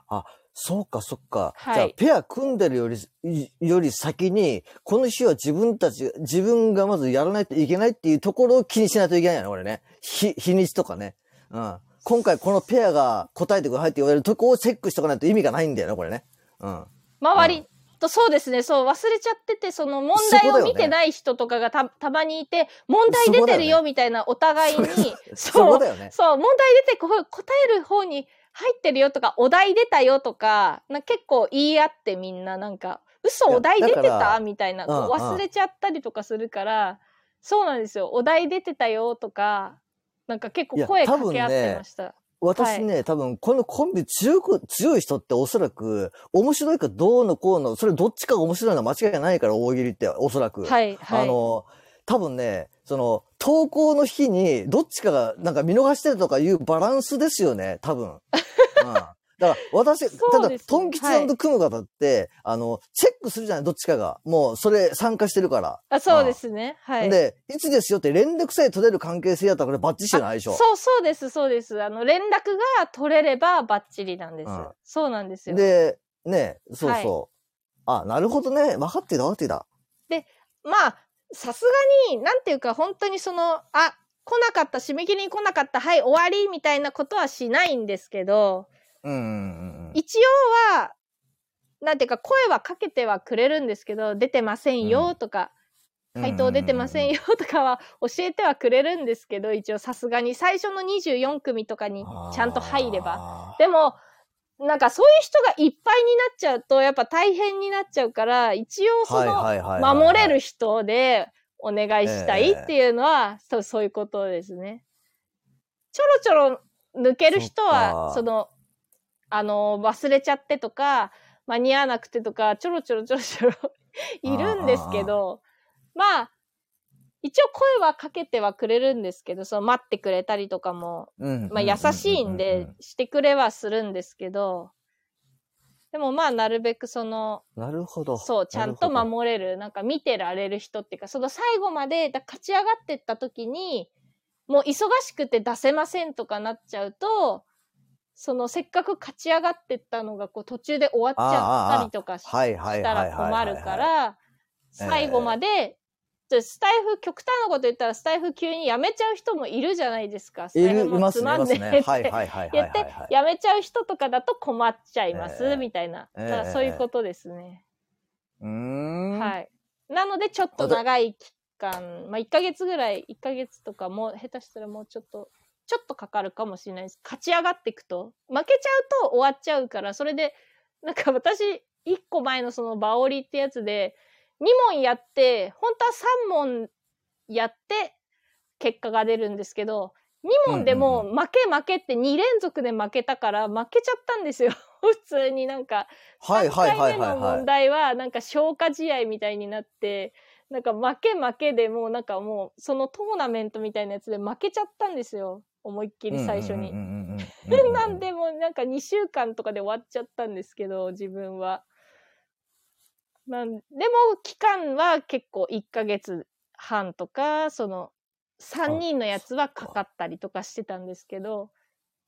そうか、そっか。はいじゃあ、ペア組んでるより、いより先に、この日は自分たち、自分がまずやらないといけないっていうところを気にしないといけないよね、これね。日、日にちとかね。うん。今回このペアが答えてくださいって言われるとこをチェックしとかないと意味がないんだよね、これね。うん。周りと、そうですね、そう、忘れちゃってて、その問題を見てない人とかがたたまにいて、問題出てるよみたいなお互いに、そそう、ね。そう、問題出て答える方に入ってるよとか、お題出たよとか、な結構言い合ってみんななんか、嘘お題出てた？みたいな、忘れちゃったりとかするから、そうなんですよ。お題出てたよとか、なんか結構声多分ね掛け合ってました。私ね、多分このコンビ強く、強い人っておそらく、面白いかどうのこうの、それどっちかが面白いのは間違いないから、大喜利って、おそらく。はい、はい。あの、多分ね、その、投稿の日に、どっちかが、なんか見逃してるとかいうバランスですよね、多分。[LAUGHS] うん。だから、私、ただトン吉組む方って、あの、チェックするじゃない、どっちかが。もう、それ参加してるから。あそうですね。はい。で、いつですよって連絡さえ取れる関係性だったら、これバッチリじゃないでしょ。そう、そうです、そうです。あの、連絡が取れればバッチリなんです。うんそうなんですよ。で、ね、そうそう。あ、なるほどね。分かってた、分かってた。まあ、さすがに、なんていうか、本当にその、あ、来なかった、締め切りに来なかった、はい、終わり、みたいなことはしないんですけど、うんうんうん一応は、なんていうか、声はかけてはくれるんですけど、出てませんよ、とか、うん。回答出てませんよ、とかは教えてはくれるんですけど、一応さすがに、最初の24組とかにちゃんと入れば。ば。でも、なんかそういう人がいっぱいになっちゃうと、やっぱ大変になっちゃうから、一応その、守れる人でお願いしたいっていうのは、そうそういうことですね。ちょろちょろ抜ける人は、その、あの、忘れちゃってとか、間に合わなくてとか、ちょろちょろちょろちょろ [LAUGHS] いるんですけど、まあ、一応声はかけてはくれるんですけど、その待ってくれたりとかも、うん。まあ優しいんで、してくれはするんですけど、でもまあなるべくその、なるほど。そう、ちゃんと守れる、なんか見てられる人っていうか、その最後までだ勝ち上がってった時に、もう忙しくて出せませんとかなっちゃうと、そのせっかく勝ち上がってったのがこう途中で終わっちゃったりとかしたら困るから、最後まで、でスタイフ、極端なこと言ったらスタイフ急に辞めちゃう人もいるじゃないですか。スタイフもますね、いつまんねえっ。て言って。辞めちゃう人とかだと困っちゃいます、ええみたいな。ええだからそういうことですね。うーん。はい。なので、ちょっと長い期間、まあ、1ヶ月ぐらい、1ヶ月とかも、下手したらもうちょっと、ちょっとかかるかもしれないです。勝ち上がっていくと、負けちゃうと終わっちゃうから、それで、なんか私、1個前のそのバオリってやつで、2問やって、本当は3問やって、結果が出るんですけど、2問でもうん負け負けって2連続で負けたから負けちゃったんですよ。[LAUGHS] 普通になんか、はいはいはい3回目の問。題はなんか消化試合みたいになってなんか負け負けでもうなんかもうそのトーナメントみたいなやつで負けちゃったんですよ思いっきり最初になんでもうなんか2週間とかで終わっちゃったんですけど自分は。なんでも期間は結構1ヶ月半とかその3人のやつはかかったりとかしてたんですけど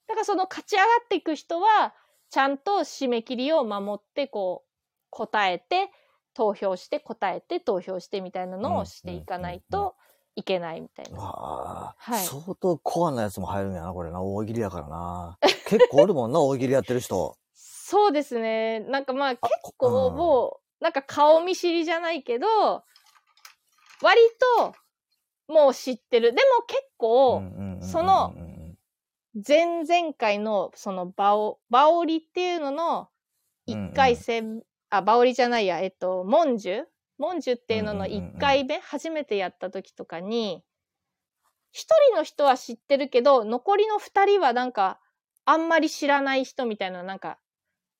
だからその勝ち上がっていく人はちゃんと締め切りを守ってこう答えて投票して答えて投票してみたいなのをしていかないといけないみたいな。ああ、はい相当コアなやつも入るんやな、これな。大喜利やからな。結構おるもんな、大喜利やってる人。[LAUGHS] そうですね。なんかまあ結あ構うんもう、なんか顔見知りじゃないけど、割ともう知ってる。でも結構、そのうんうんうん前々回のそのバオ、バオリっていうのの1回戦、あ、バオリじゃないや、えっと、モンジュ？モンジュっていうののうんうんうんうん1回目、初めてやった時とかに、一人の人は知ってるけど、残りの二人はなんか、あんまり知らない人みたいな、なんか、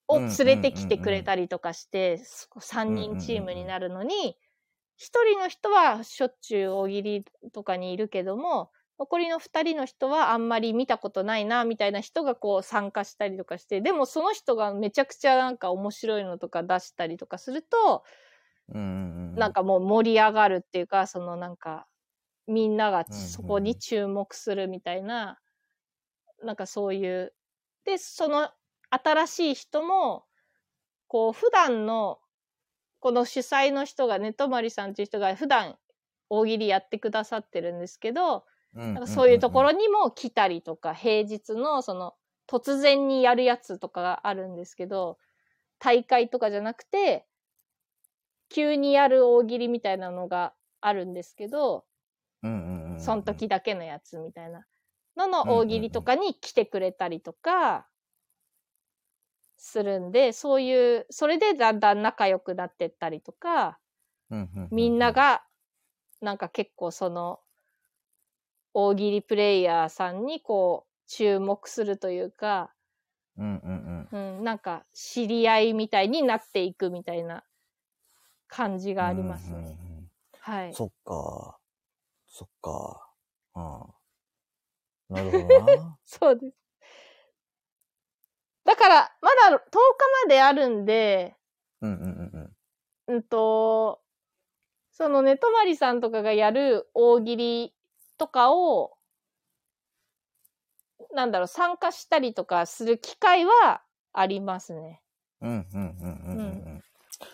を連れてきてくれたりとかして、3人チームになるのに、一人の人はしょっちゅう大喜利とかにいるけども、残りの二人の人はあんまり見たことないな、みたいな人がこう参加したりとかして、でもその人がめちゃくちゃなんか面白いのとか出したりとかすると、なんかもう盛り上がるっていうか、そのなんか、みんながそこに注目するみたいな、なんかそういう。で、その新しい人も、こう普段の、この主催の人がね、とまりさんっていう人が普段大喜利やってくださってるんですけど、なんかそういうところにも来たりとか、平日のその突然にやるやつとかがあるんですけど、大会とかじゃなくて、急にやる大喜利みたいなのがあるんですけど、うんうんうんうん。その時だけのやつみたいなのの大喜利とかに来てくれたりとかするんで、そういう、それでだんだん仲良くなってったりとか、みんなが、なんか結構その、大喜利プレイヤーさんにこう、注目するというか、うんうんうんうん、なんか知り合いみたいになっていくみたいな感じがありますね。うんうんうんはい。そっか。そっか。うん。[LAUGHS] なるほどな。そうです。だから、まだ10日まであるんで、うんうんうんうん。うんと、そのねとまりさんとかがやる大喜利とかを、なんだろう、参加したりとかする機会はありますね。うんうんうんうんうんうん。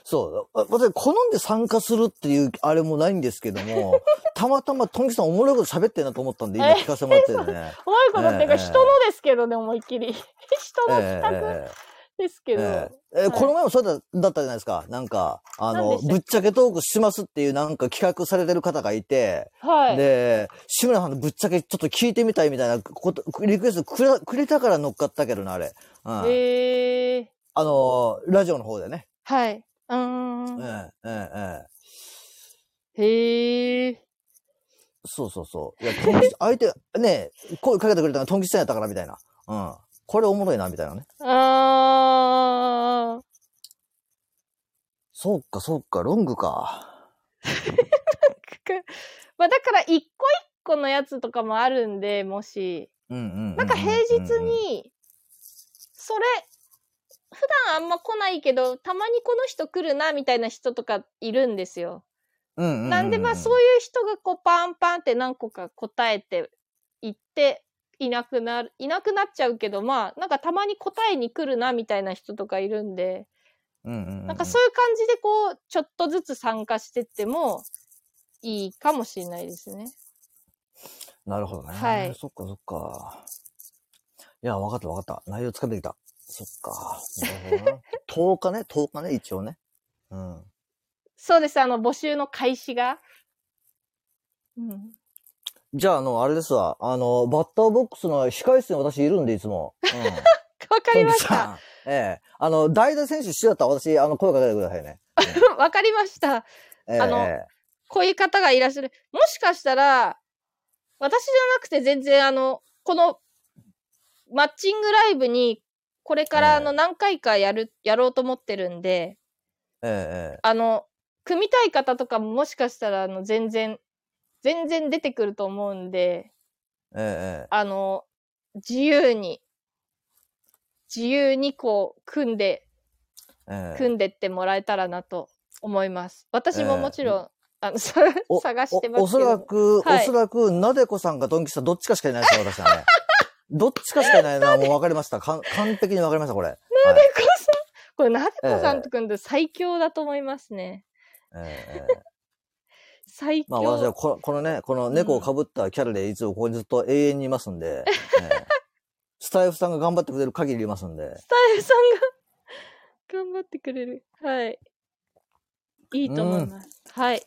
そう。わ私、好んで参加するっていう、あれもないんですけども、[LAUGHS] たまたま、トンキさんおもろいこと喋ってんなと思ったんで、今聞かせてもらってるね。[LAUGHS] うまいことっていうか、ええ人のですけどね、思いっきり。[LAUGHS] 人の企画えですけど。ええええはいこの前もそうだだったじゃないですか。なんか、あのぶっちゃけトークしますっていうなんか企画されてる方がいて、はい。で、志村さんのぶっちゃけちょっと聞いてみたいみたいなこと、リクエストくれくれたから乗っかったけどな、あれ。うん。へえあの、ラジオの方でね。はい。うーえん。え、ええ、ええ。へえ。そうそうそう。いや、トン吉相手、ね、声かけてくれたのがトン吉さんやったからみたいな。うん。これおもろいな、みたいなね。あー。そうか、そうか、ロングか。[LAUGHS] まあだから一個一個のやつとかもあるんで、もし、うんうんうんうんうん。なんか平日に、それ、普段あんま来ないけど、たまにこの人来るな、みたいな人とかいるんですよ。うんうんうんうん、なんでまあそういう人がこうパンパンって何個か答えていって、いなくなる、いなくなっちゃうけど、まあなんかたまに答えに来るな、みたいな人とかいるんで、うんうんうん、なんかそういう感じでこう、ちょっとずつ参加してってもいいかもしれないですね。なるほどね。はいそっかそっか。いや、わかったわかった。内容つかめてきた。そっか。なるほどな。10日ね、10日ね、一応ね。うん。そうです、あの、募集の開始が。うん。じゃあ、あの、あれですわ。あの、バッターボックスの控室に私いるんで、いつも。[LAUGHS] うん。わかりました。ん。ええ。あの、代打選手一緒だったら私、あの、声かけてくださいね。[LAUGHS] わかりました。ええあのえこういう方がいらっしゃる。もしかしたら、私じゃなくて全然あの、この、マッチングライブに、これからあの、ええ何回かやる、やろうと思ってるんで、えええあの、組みたい方とかももしかしたら、あの、全然、全然出てくると思うんで、えええあの、自由に、自由にこう、組んで、ええ組んでってもらえたらなと思います。私ももちろん、あの、探してますけど。おおそらく、はいおそらく、なでこさんかドンキさんどっちかしかいないですよ、私はね。どっちかしかいないのはもう分かりました。完璧に分かりました、これ。はいなでこさん、これなでこさんと組んで最強だと思いますね。最強。まあ私はここのね、この猫をかぶったキャラでいつもここにずっと永遠にいますんで、[LAUGHS] ええスタイフさんが頑張ってくれる限りいますんで。スタイルさんが [LAUGHS] 頑張ってくれる。はい。いいと思います。はい。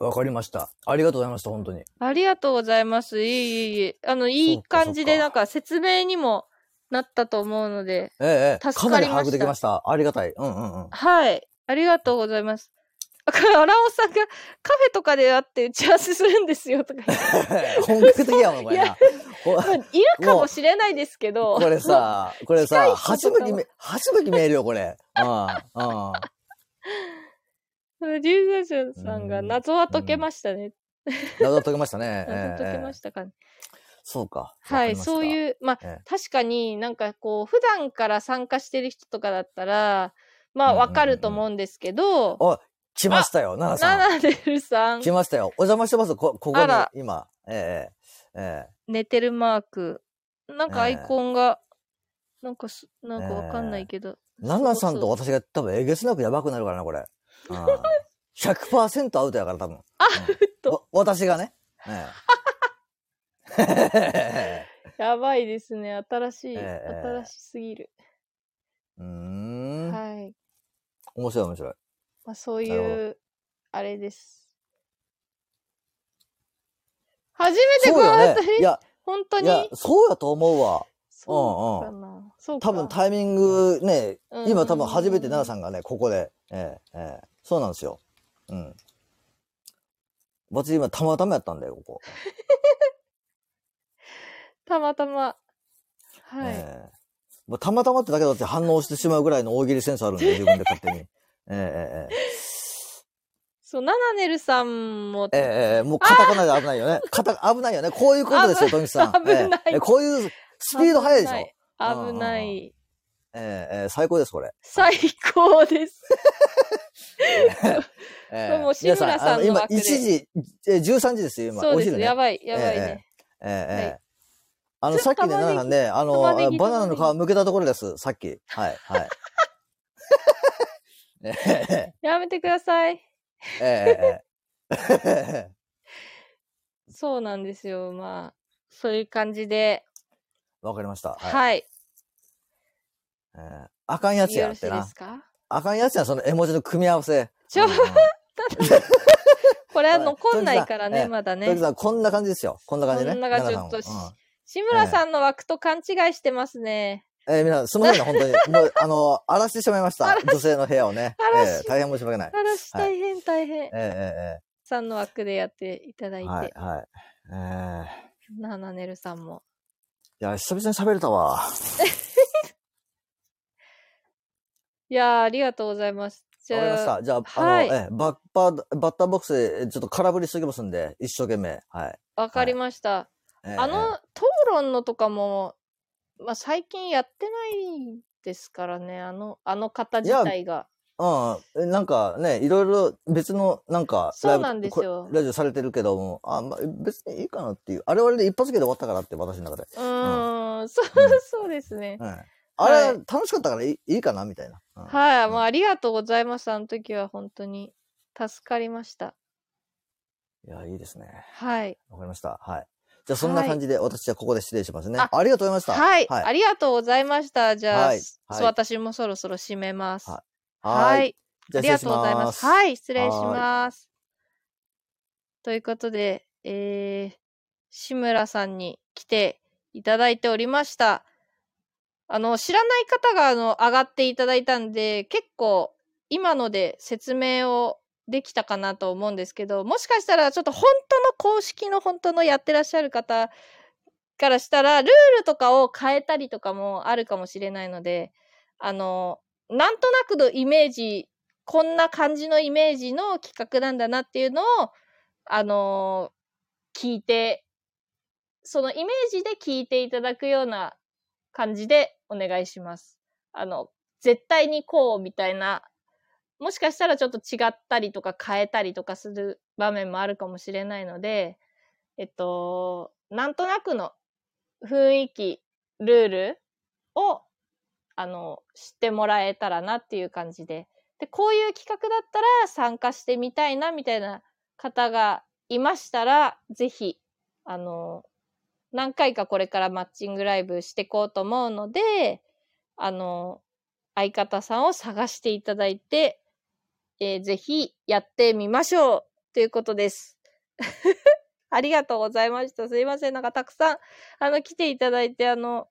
わかりました。ありがとうございました、本当に。ありがとうございます。いえいえいえ。あの、いい感じで、なんか説明にもなったと思うので、ええええ、助かなり把かりました握できました。ありがたい。うんうんうん。はい。ありがとうございます。あこれ、荒尾さんがカフェとかで会って打ち合わせするんですよとか [LAUGHS] 本格的やもん、これな。いるかもしれないですけど。これさ、これさ、初めてめ、初めて見えるよ、これ。うん、うん。龍河純さんが謎は解けましたね。謎解けましたね。[LAUGHS] 謎解けまええしたかね。そうか。はい、そうう。いう、まあ、ええ確かになんかこう、普段から参加してる人とかだったら、まあ、うんうんうんわかると思うんですけど、お、来ましたよ、奈々さん。ナナデルさん来、ましたよ。お邪魔してます、こ、ここに今。ええええ寝てるマーク。なんかアええイコンが、なんかす、なんかわかんないけど。奈々さんと私が多分えげつなくやばくなるからな、これ。うん、100%アウトやから、多分。アウト私がね。ええ [LAUGHS] やばいですね。新しい。ええ新しすぎる。うーん。はい。面白い面白い。まあ、そういう、あれです。初めてこうやって、ね。いや、本当に？いや、そうやと思うわ。そうかな。そうか。多分タイミングね、うん今多分初めて奈々さんがね、ここで、ええええそうなんですよ。うん。私今たまたまやったんだよ、ここ。[LAUGHS] たまたま。はい。ええまあたまたまってだけだって反応してしまうぐらいの大喜利センスあるんで、[LAUGHS] 自分で勝手に。えええええそう、ナナネルさんも、ええええもうカタカナで危ないよね。カタ、危ないよね。こういうことですよ、危富木さん。危ないえええこういうスピード速いでしょ。危ない。ええええ最高です、これ。最高です。[LAUGHS] ええもう志村さん今枠で1時、え13時ですよ、今。そうです。ね。やばい、やばいえね。えええはいええあの、さっきね、奈々さんね、あの、バナナの皮むけたところです、さっき。はい、はい。[LAUGHS] ええやめてください。ええええそうなんですよ。まあ、そういう感じで、わかりました。はい。はい。ええあかんやつよやってなあかんやつや、その絵文字の組み合わせ。ちょうんうん [LAUGHS] これははい残んないからね、ええまだね。こんな感じですよ。こんな感じね。こんな感じちょっとうん志村さんの枠と勘違いしてますね。えー、皆さん、すみませんね、本当に。[LAUGHS] もう、あの、荒らしてしまいました。荒らし女性の部屋をね。荒らしえー大変申し訳ない。嵐はい大変大変。えええさんの枠でやっていただいて、えええはい、はい。えー、ナナネルさんも。いや、久々に喋れたわ。[LAUGHS] いやー、ありがとうございます。じゃあ、わかりました。じゃあ、はいあの、ええ、バッパー、バッターボックスでちょっと空振りしておきますんで、一生懸命。はい。わかりました。ええあの、討論のとかも、まあ、最近やってないですからね、あの、あの方自体が。うん。えなんかね、いろいろ別の、なんか、そうなんですよこラジオされてるけども、あ、まあ、別にいいかなっていう。あれはあれで一発芸で終わったからって、私の中で。うーん、そう、うんそうですね。はい。あれは楽しかったからいいいいかなみたいな。うんはい、うんもうありがとうございます。あの時は本当に助かりました。いや、いいですね。はい。わかりました。はい。じゃあ、そんな感じで、私はここで失礼しますね。あありがとうございました。はい、はい。ありがとうございました。じゃあ、はい私もそろそろ締めます。ははい。じゃあ、ありがとうございます。い。はい、失礼します。ということで、えー、志村さんに来ていただいておりました。あの、知らない方が、あの、上がっていただいたんで、結構、今ので説明をできたかなと思うんですけど、もしかしたら、ちょっと本当の公式の本当のやってらっしゃる方からしたら、ルールとかを変えたりとかもあるかもしれないので、あの、なんとなくのイメージこんな感じのイメージの企画なんだなっていうのを、あの聞いて、そのイメージで聞いていただくような感じでお願いします。あの、絶対にこうみたいな、もしかしたらちょっと違ったりとか変えたりとかする場面もあるかもしれないので、えっと、なんとなくの雰囲気、ルールを、あの、知ってもらえたらなっていう感じで、で、こういう企画だったら参加してみたいなみたいな方がいましたら、ぜひ、あの、何回かこれからマッチングライブしていこうと思うので、あの、相方さんを探していただいて、えーぜひやってみましょうということです。[LAUGHS] ありがとうございました。すいません。なんかたくさん、あの、来ていただいて、あの、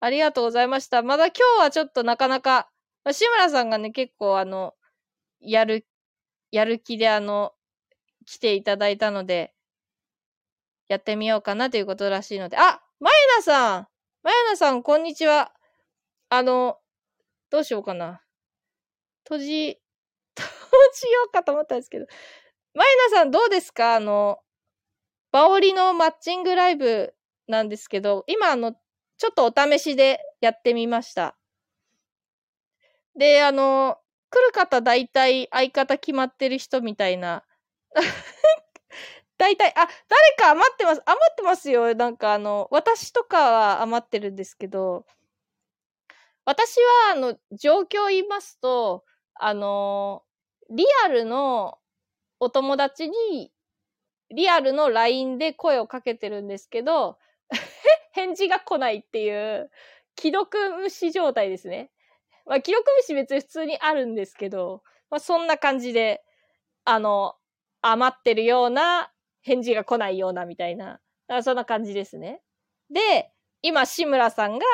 ありがとうございました。まだ今日はちょっとなかなか、まあ志村さんがね、結構あの、やる、やる気であの、来ていただいたので、やってみようかなということらしいので。あまゆなさんまゆなさん、こんにちは。あの、どうしようかな。閉じ、[LAUGHS] 閉じようかと思ったんですけど。まゆなさん、どうですか？あの、バオリのマッチングライブなんですけど、今あの、ちょっとお試しでやってみました。で、あの、来る方大体相方決まってる人みたいな。[LAUGHS] 大体、あ、誰か余ってます。余ってますよ。なんかあの、私とかは余ってるんですけど、私はあの、状況を言いますと、あの、リアルのお友達に、リアルの LINE で声をかけてるんですけど、[LAUGHS] 返事が来ないっていう、既読無視状態ですね。まあ、既読無視別に普通にあるんですけど、まあ、そんな感じで、あの、余ってるような、返事が来ないようなみたいな、あそんな感じですね。で、今、志村さんが、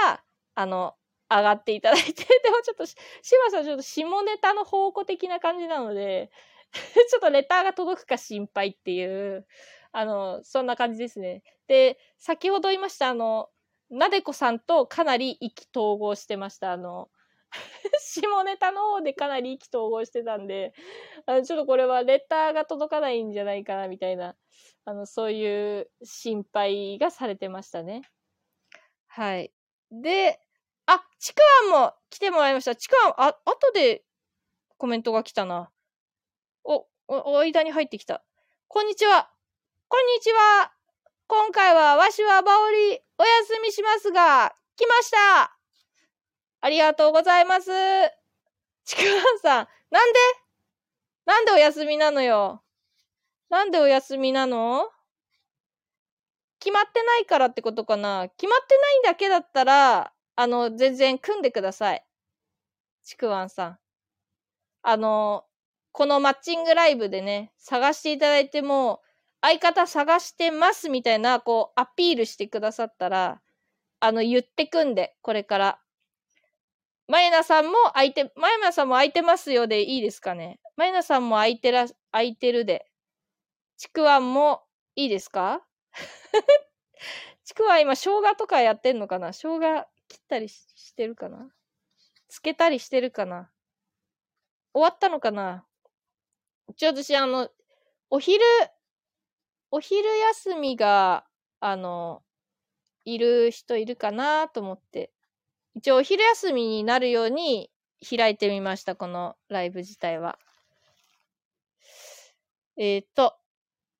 あの、上がっていただいて、[LAUGHS] でもちょっと、志村さんちょっと下ネタの宝庫的な感じなので、[LAUGHS] ちょっとレターが届くか心配っていう、あの、そんな感じですね。で、先ほど言いました、あの、なでこさんとかなり意気投合してました。あの、[LAUGHS] 下ネタの方でかなり意気投合してたんで、あのちょっとこれはレターが届かないんじゃないかな、みたいな、あの、そういう心配がされてましたね。はい。で、あ、ちくわも来てもらいました。ちくわん、あ、後でコメントが来たな。お、お、間に入ってきた。こんにちは。こんにちは。今回はわしはバオリお休みしますが、来ましたありがとうございます。ちくわんさん、なんで？なんでお休みなのよ？なんでお休みなの？決まってないからってことかな？決まってないだけだったら、あの、全然組んでください。ちくわんさん。あの、このマッチングライブでね、探していただいても、相方探してますみたいな、こう、アピールしてくださったら、あの、言ってくんで、これから。まゆなさんも空いて、まゆなさんも空いてますよでいいですかね？まゆなさんも空いてら、空いてるで。ちくわんもいいですか？[LAUGHS] ちくわん今生姜とかやってんのかな？生姜切ったりししてるかな？つけたりしてるかな？終わったのかな？一応私、あの、お昼、お昼休みが、あの、いる人いるかなと思って、一応お昼休みになるように開いてみました、このライブ自体は。えっ、と、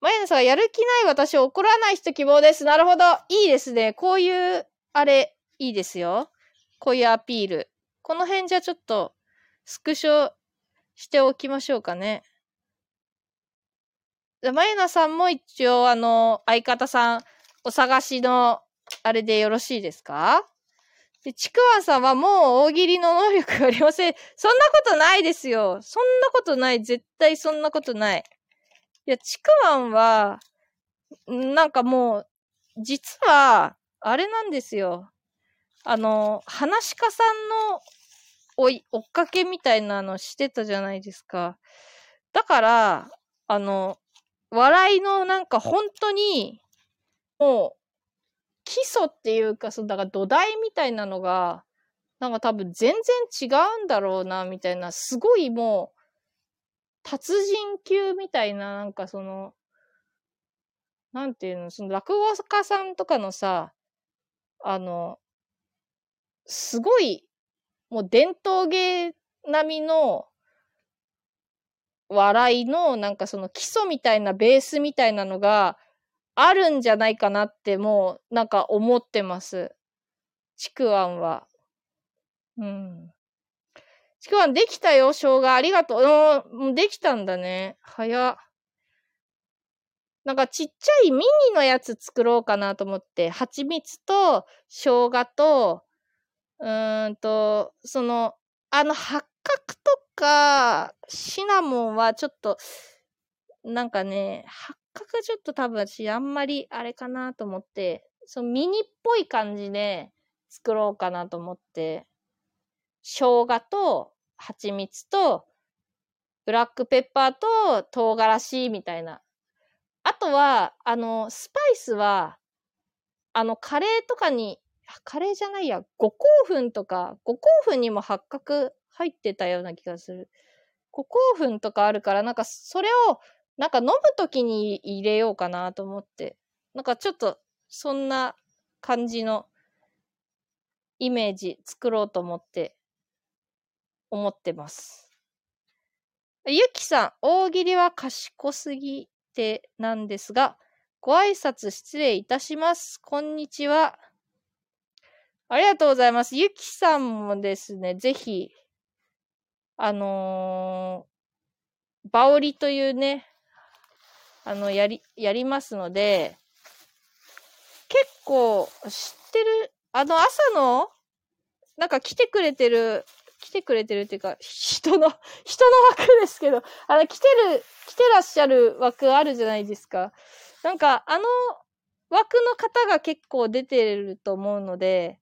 マイナさんがやる気ない私を怒らない人希望です。なるほど。いいですね。こういう、あれ、いいですよ。こういうアピール。この辺じゃちょっと、スクショしておきましょうかね。マユナさんも一応、あの、相方さん、お探しの、あれでよろしいですか？で、ちくわさんはもう大喜利の能力ありません。そんなことないですよ。そんなことない。絶対そんなことない。いや、ちくわんは、なんかもう、実は、あれなんですよ。あの、話し家さんの追い、追っかけみたいなのしてたじゃないですか。だから、あの、笑いのなんか本当に、もう、基礎っていうか、その、だから土台みたいなのが、なんか多分全然違うんだろうな、みたいな、すごいもう、達人級みたいな、なんかその、なんていうの、その落語家さんとかのさ、あの、すごい、もう伝統芸並みの笑いのなんかその基礎みたいなベースみたいなのがあるんじゃないかなってもうなんか思ってます。ちくわんは。うん。ちくわんできたよ、生姜。ありがとう。もうできたんだね。早っ。なんかちっちゃいミニのやつ作ろうかなと思って、蜂蜜と生姜と、うーんと、その、あの、八角とか、シナモンはちょっと、なんかね、八角ちょっと多分私あんまりあれかなと思って、そのミニっぽい感じで作ろうかなと思って、生姜と蜂蜜と、ブラックペッパーと唐辛子みたいな。あとは、あの、スパイスは、あの、カレーとかに、カレーじゃないや、五香粉とか、五香粉にも八角入ってたような気がする。五香粉とかあるから、なんかそれを、なんか飲むときに入れようかなと思って。なんかちょっと、そんな感じのイメージ作ろうと思って、思ってます。ゆきさん、大喜利は賢すぎてなんですが、ご挨拶失礼いたします。こんにちは。ありがとうございます。ゆきさんもですね、ぜひ、あのー、バオリというね、あの、やり、やりますので、結構知ってる、あの朝の、なんか来てくれてる、来てくれてるっていうか、人の、人の枠ですけど、あの、来てる、来てらっしゃる枠あるじゃないですか。なんか、あの枠の方が結構出てると思うので、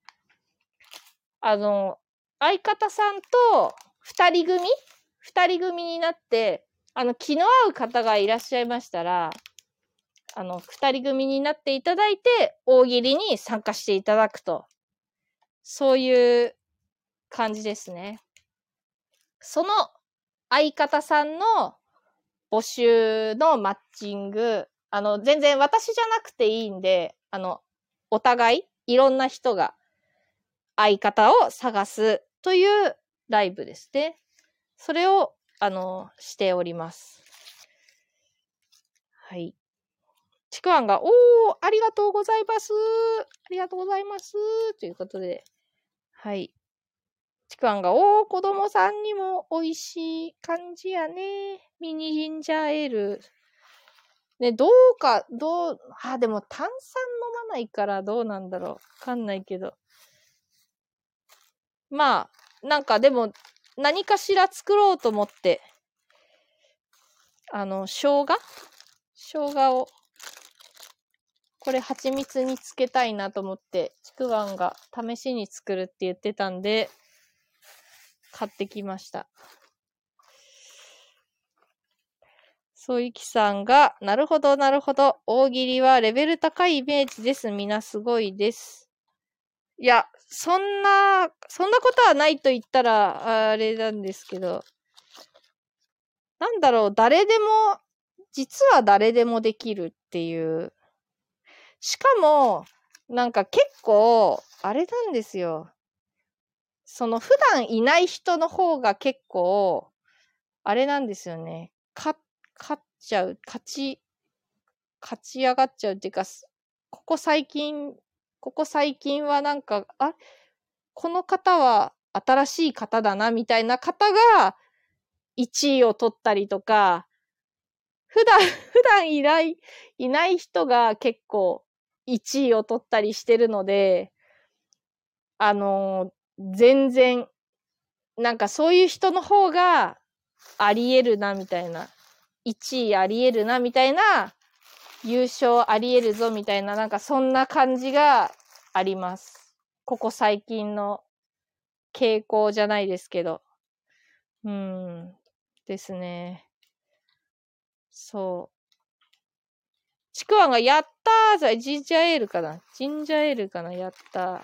あの、相方さんと二人組？二人組になって、あの、気の合う方がいらっしゃいましたら、あの、二人組になっていただいて、大喜利に参加していただくと。そういう感じですね。その相方さんの募集のマッチング、あの、全然私じゃなくていいんで、あの、お互い、いろんな人が相方を探すというライブですね。それを、あの、しております。はい。ちくわんが、おー、ありがとうございます。ありがとうございます。ということで、はい。ちくわんが、おー、子供さんにも美味しい感じやね。ミニジンジャーエール。ね、どうか、どう、あ、でも炭酸飲まないからどうなんだろう。わかんないけど。まあ、なんかでも、何かしら作ろうと思って、あの、生姜？生姜を、これ蜂蜜につけたいなと思って、ちくわんが試しに作るって言ってたんで、買ってきました。そういきさんが、なるほど、なるほど。大喜利はレベル高いイメージです。みなすごいです。いや、そんな、そんなことはないと言ったら、あれなんですけど、なんだろう、誰でも、実は誰でもできるっていう。しかも、なんか結構、あれなんですよ。その普段いない人の方が結構、あれなんですよね。か、勝っちゃう、勝ち、勝ち上がっちゃうっていうか、ここ最近、ここ最近はなんか、あ、この方は新しい方だな、みたいな方が1位を取ったりとか、普段、[LAUGHS] 普段いない、いない人が結構1位を取ったりしてるので、あのー全然、なんかそういう人の方があり得るな、みたいな。1位あり得るな、みたいな。優勝あり得るぞ、みたいな、なんかそんな感じがあります。ここ最近の傾向じゃないですけど。うん。ですね。そう。ちくわがやったージンジャーエールかな？ジンジャーエールかなやったー。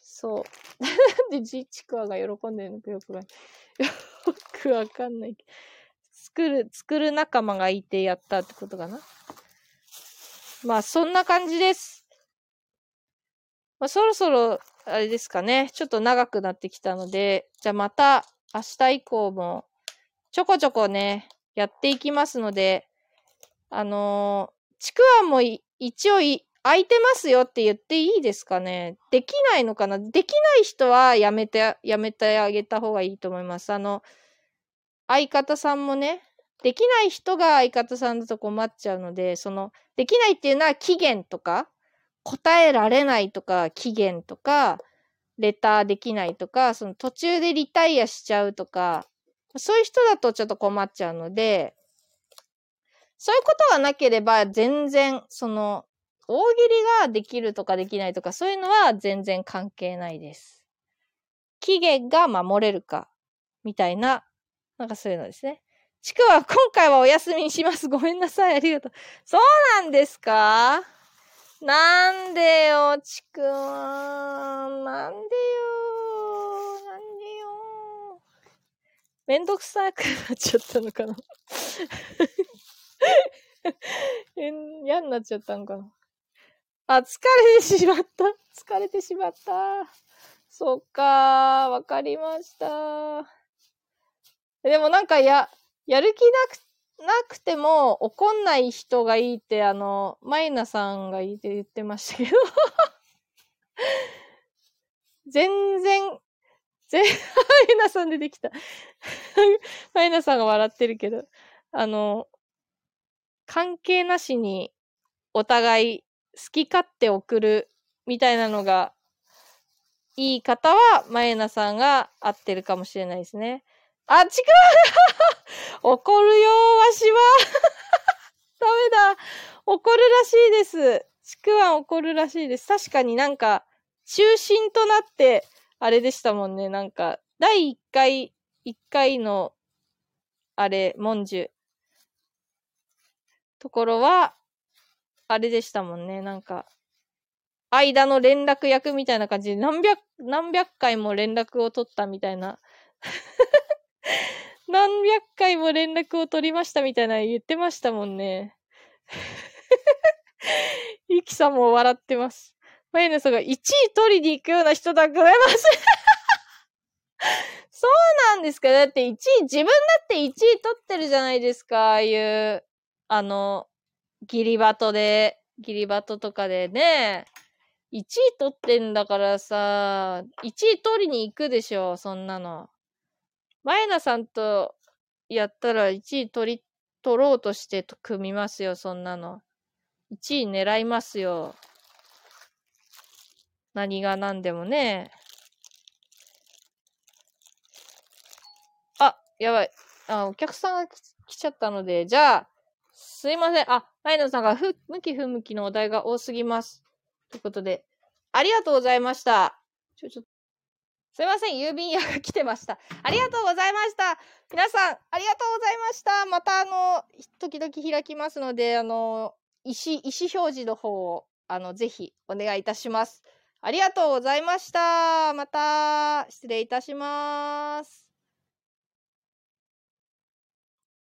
そう。[LAUGHS] なんでジちくわが喜んでるのかよくわかんない。よくわかんない。作る、作る仲間がいてやったってことかな。まあ、そんな感じです。まあ、そろそろ、あれですかね。ちょっと長くなってきたので、じゃあまた明日以降も、ちょこちょこね、やっていきますので、あのーちくわも一応い空いてますよって言っていいですかねできないのかなできない人はやめて、やめてあげた方がいいと思います。あの、相方さんもね、できない人が相方さんだと困っちゃうので、その、できないっていうのは期限とか、答えられないとか、期限とか、レターできないとか、その途中でリタイアしちゃうとか、そういう人だとちょっと困っちゃうので、そういうことがなければ全然、その、大喜利ができるとかできないとか、そういうのは全然関係ないです。期限が守れるか、みたいな、なんかそういうのですね。ちくわ、今回はお休みにします。[LAUGHS] ごめんなさい。ありがとう。そうなんですか？なんでよ、ちくわ。なんでよ。なんでよ。めんどくさくなっちゃったのかな？[LAUGHS] 嫌になっちゃったのかな？あ、疲れてしまった。疲れてしまった。そっか、わかりました。でもなんかや、やる気なく、なくても怒んない人がいいって、あの、マイナさんがいいって言ってましたけど。[LAUGHS] 全然、全、[LAUGHS] マイナさん出てきた。[LAUGHS] マイナさんが笑ってるけど、あの、関係なしにお互い好き勝手送るみたいなのがいい方は、マエナさんが合ってるかもしれないですね。あ、ちくわ怒るよわしは [LAUGHS] ダメだ怒るらしいです。ちくわん怒るらしいです。確かになんか、中心となって、あれでしたもんね。なんか、第1回、1回の、あれ、文殊。ところは、あれでしたもんね。なんか、間の連絡役みたいな感じで何百、何百回も連絡を取ったみたいな。[LAUGHS] 何百回も連絡を取りましたみたいな言ってましたもんね。[LAUGHS] ゆきさんも笑ってます。マイナスが1位取りに行くような人だ、ごめんなさい。そうなんですかだって1位、自分だって1位取ってるじゃないですか。ああいう、あの、ギリバトで、ギリバトとかでね、1位取ってんだからさ、1位取りに行くでしょ、そんなの。マイナさんとやったら1位取り、取ろうとして組みますよ、そんなの。1位狙いますよ。何が何でもね。あ、やばい。あ、お客さんが来ちゃったので、じゃあ、すいません。あ、マイナさんがふ、向き不向きのお題が多すぎます。ということで、ありがとうございました。ちょ、ちょ、すいません。郵便屋が来てました。ありがとうございました。皆さん、ありがとうございました。また、あの、時々開きますので、あの、石、石表示の方を、あの、ぜひ、お願いいたします。ありがとうございました。また、失礼いたします。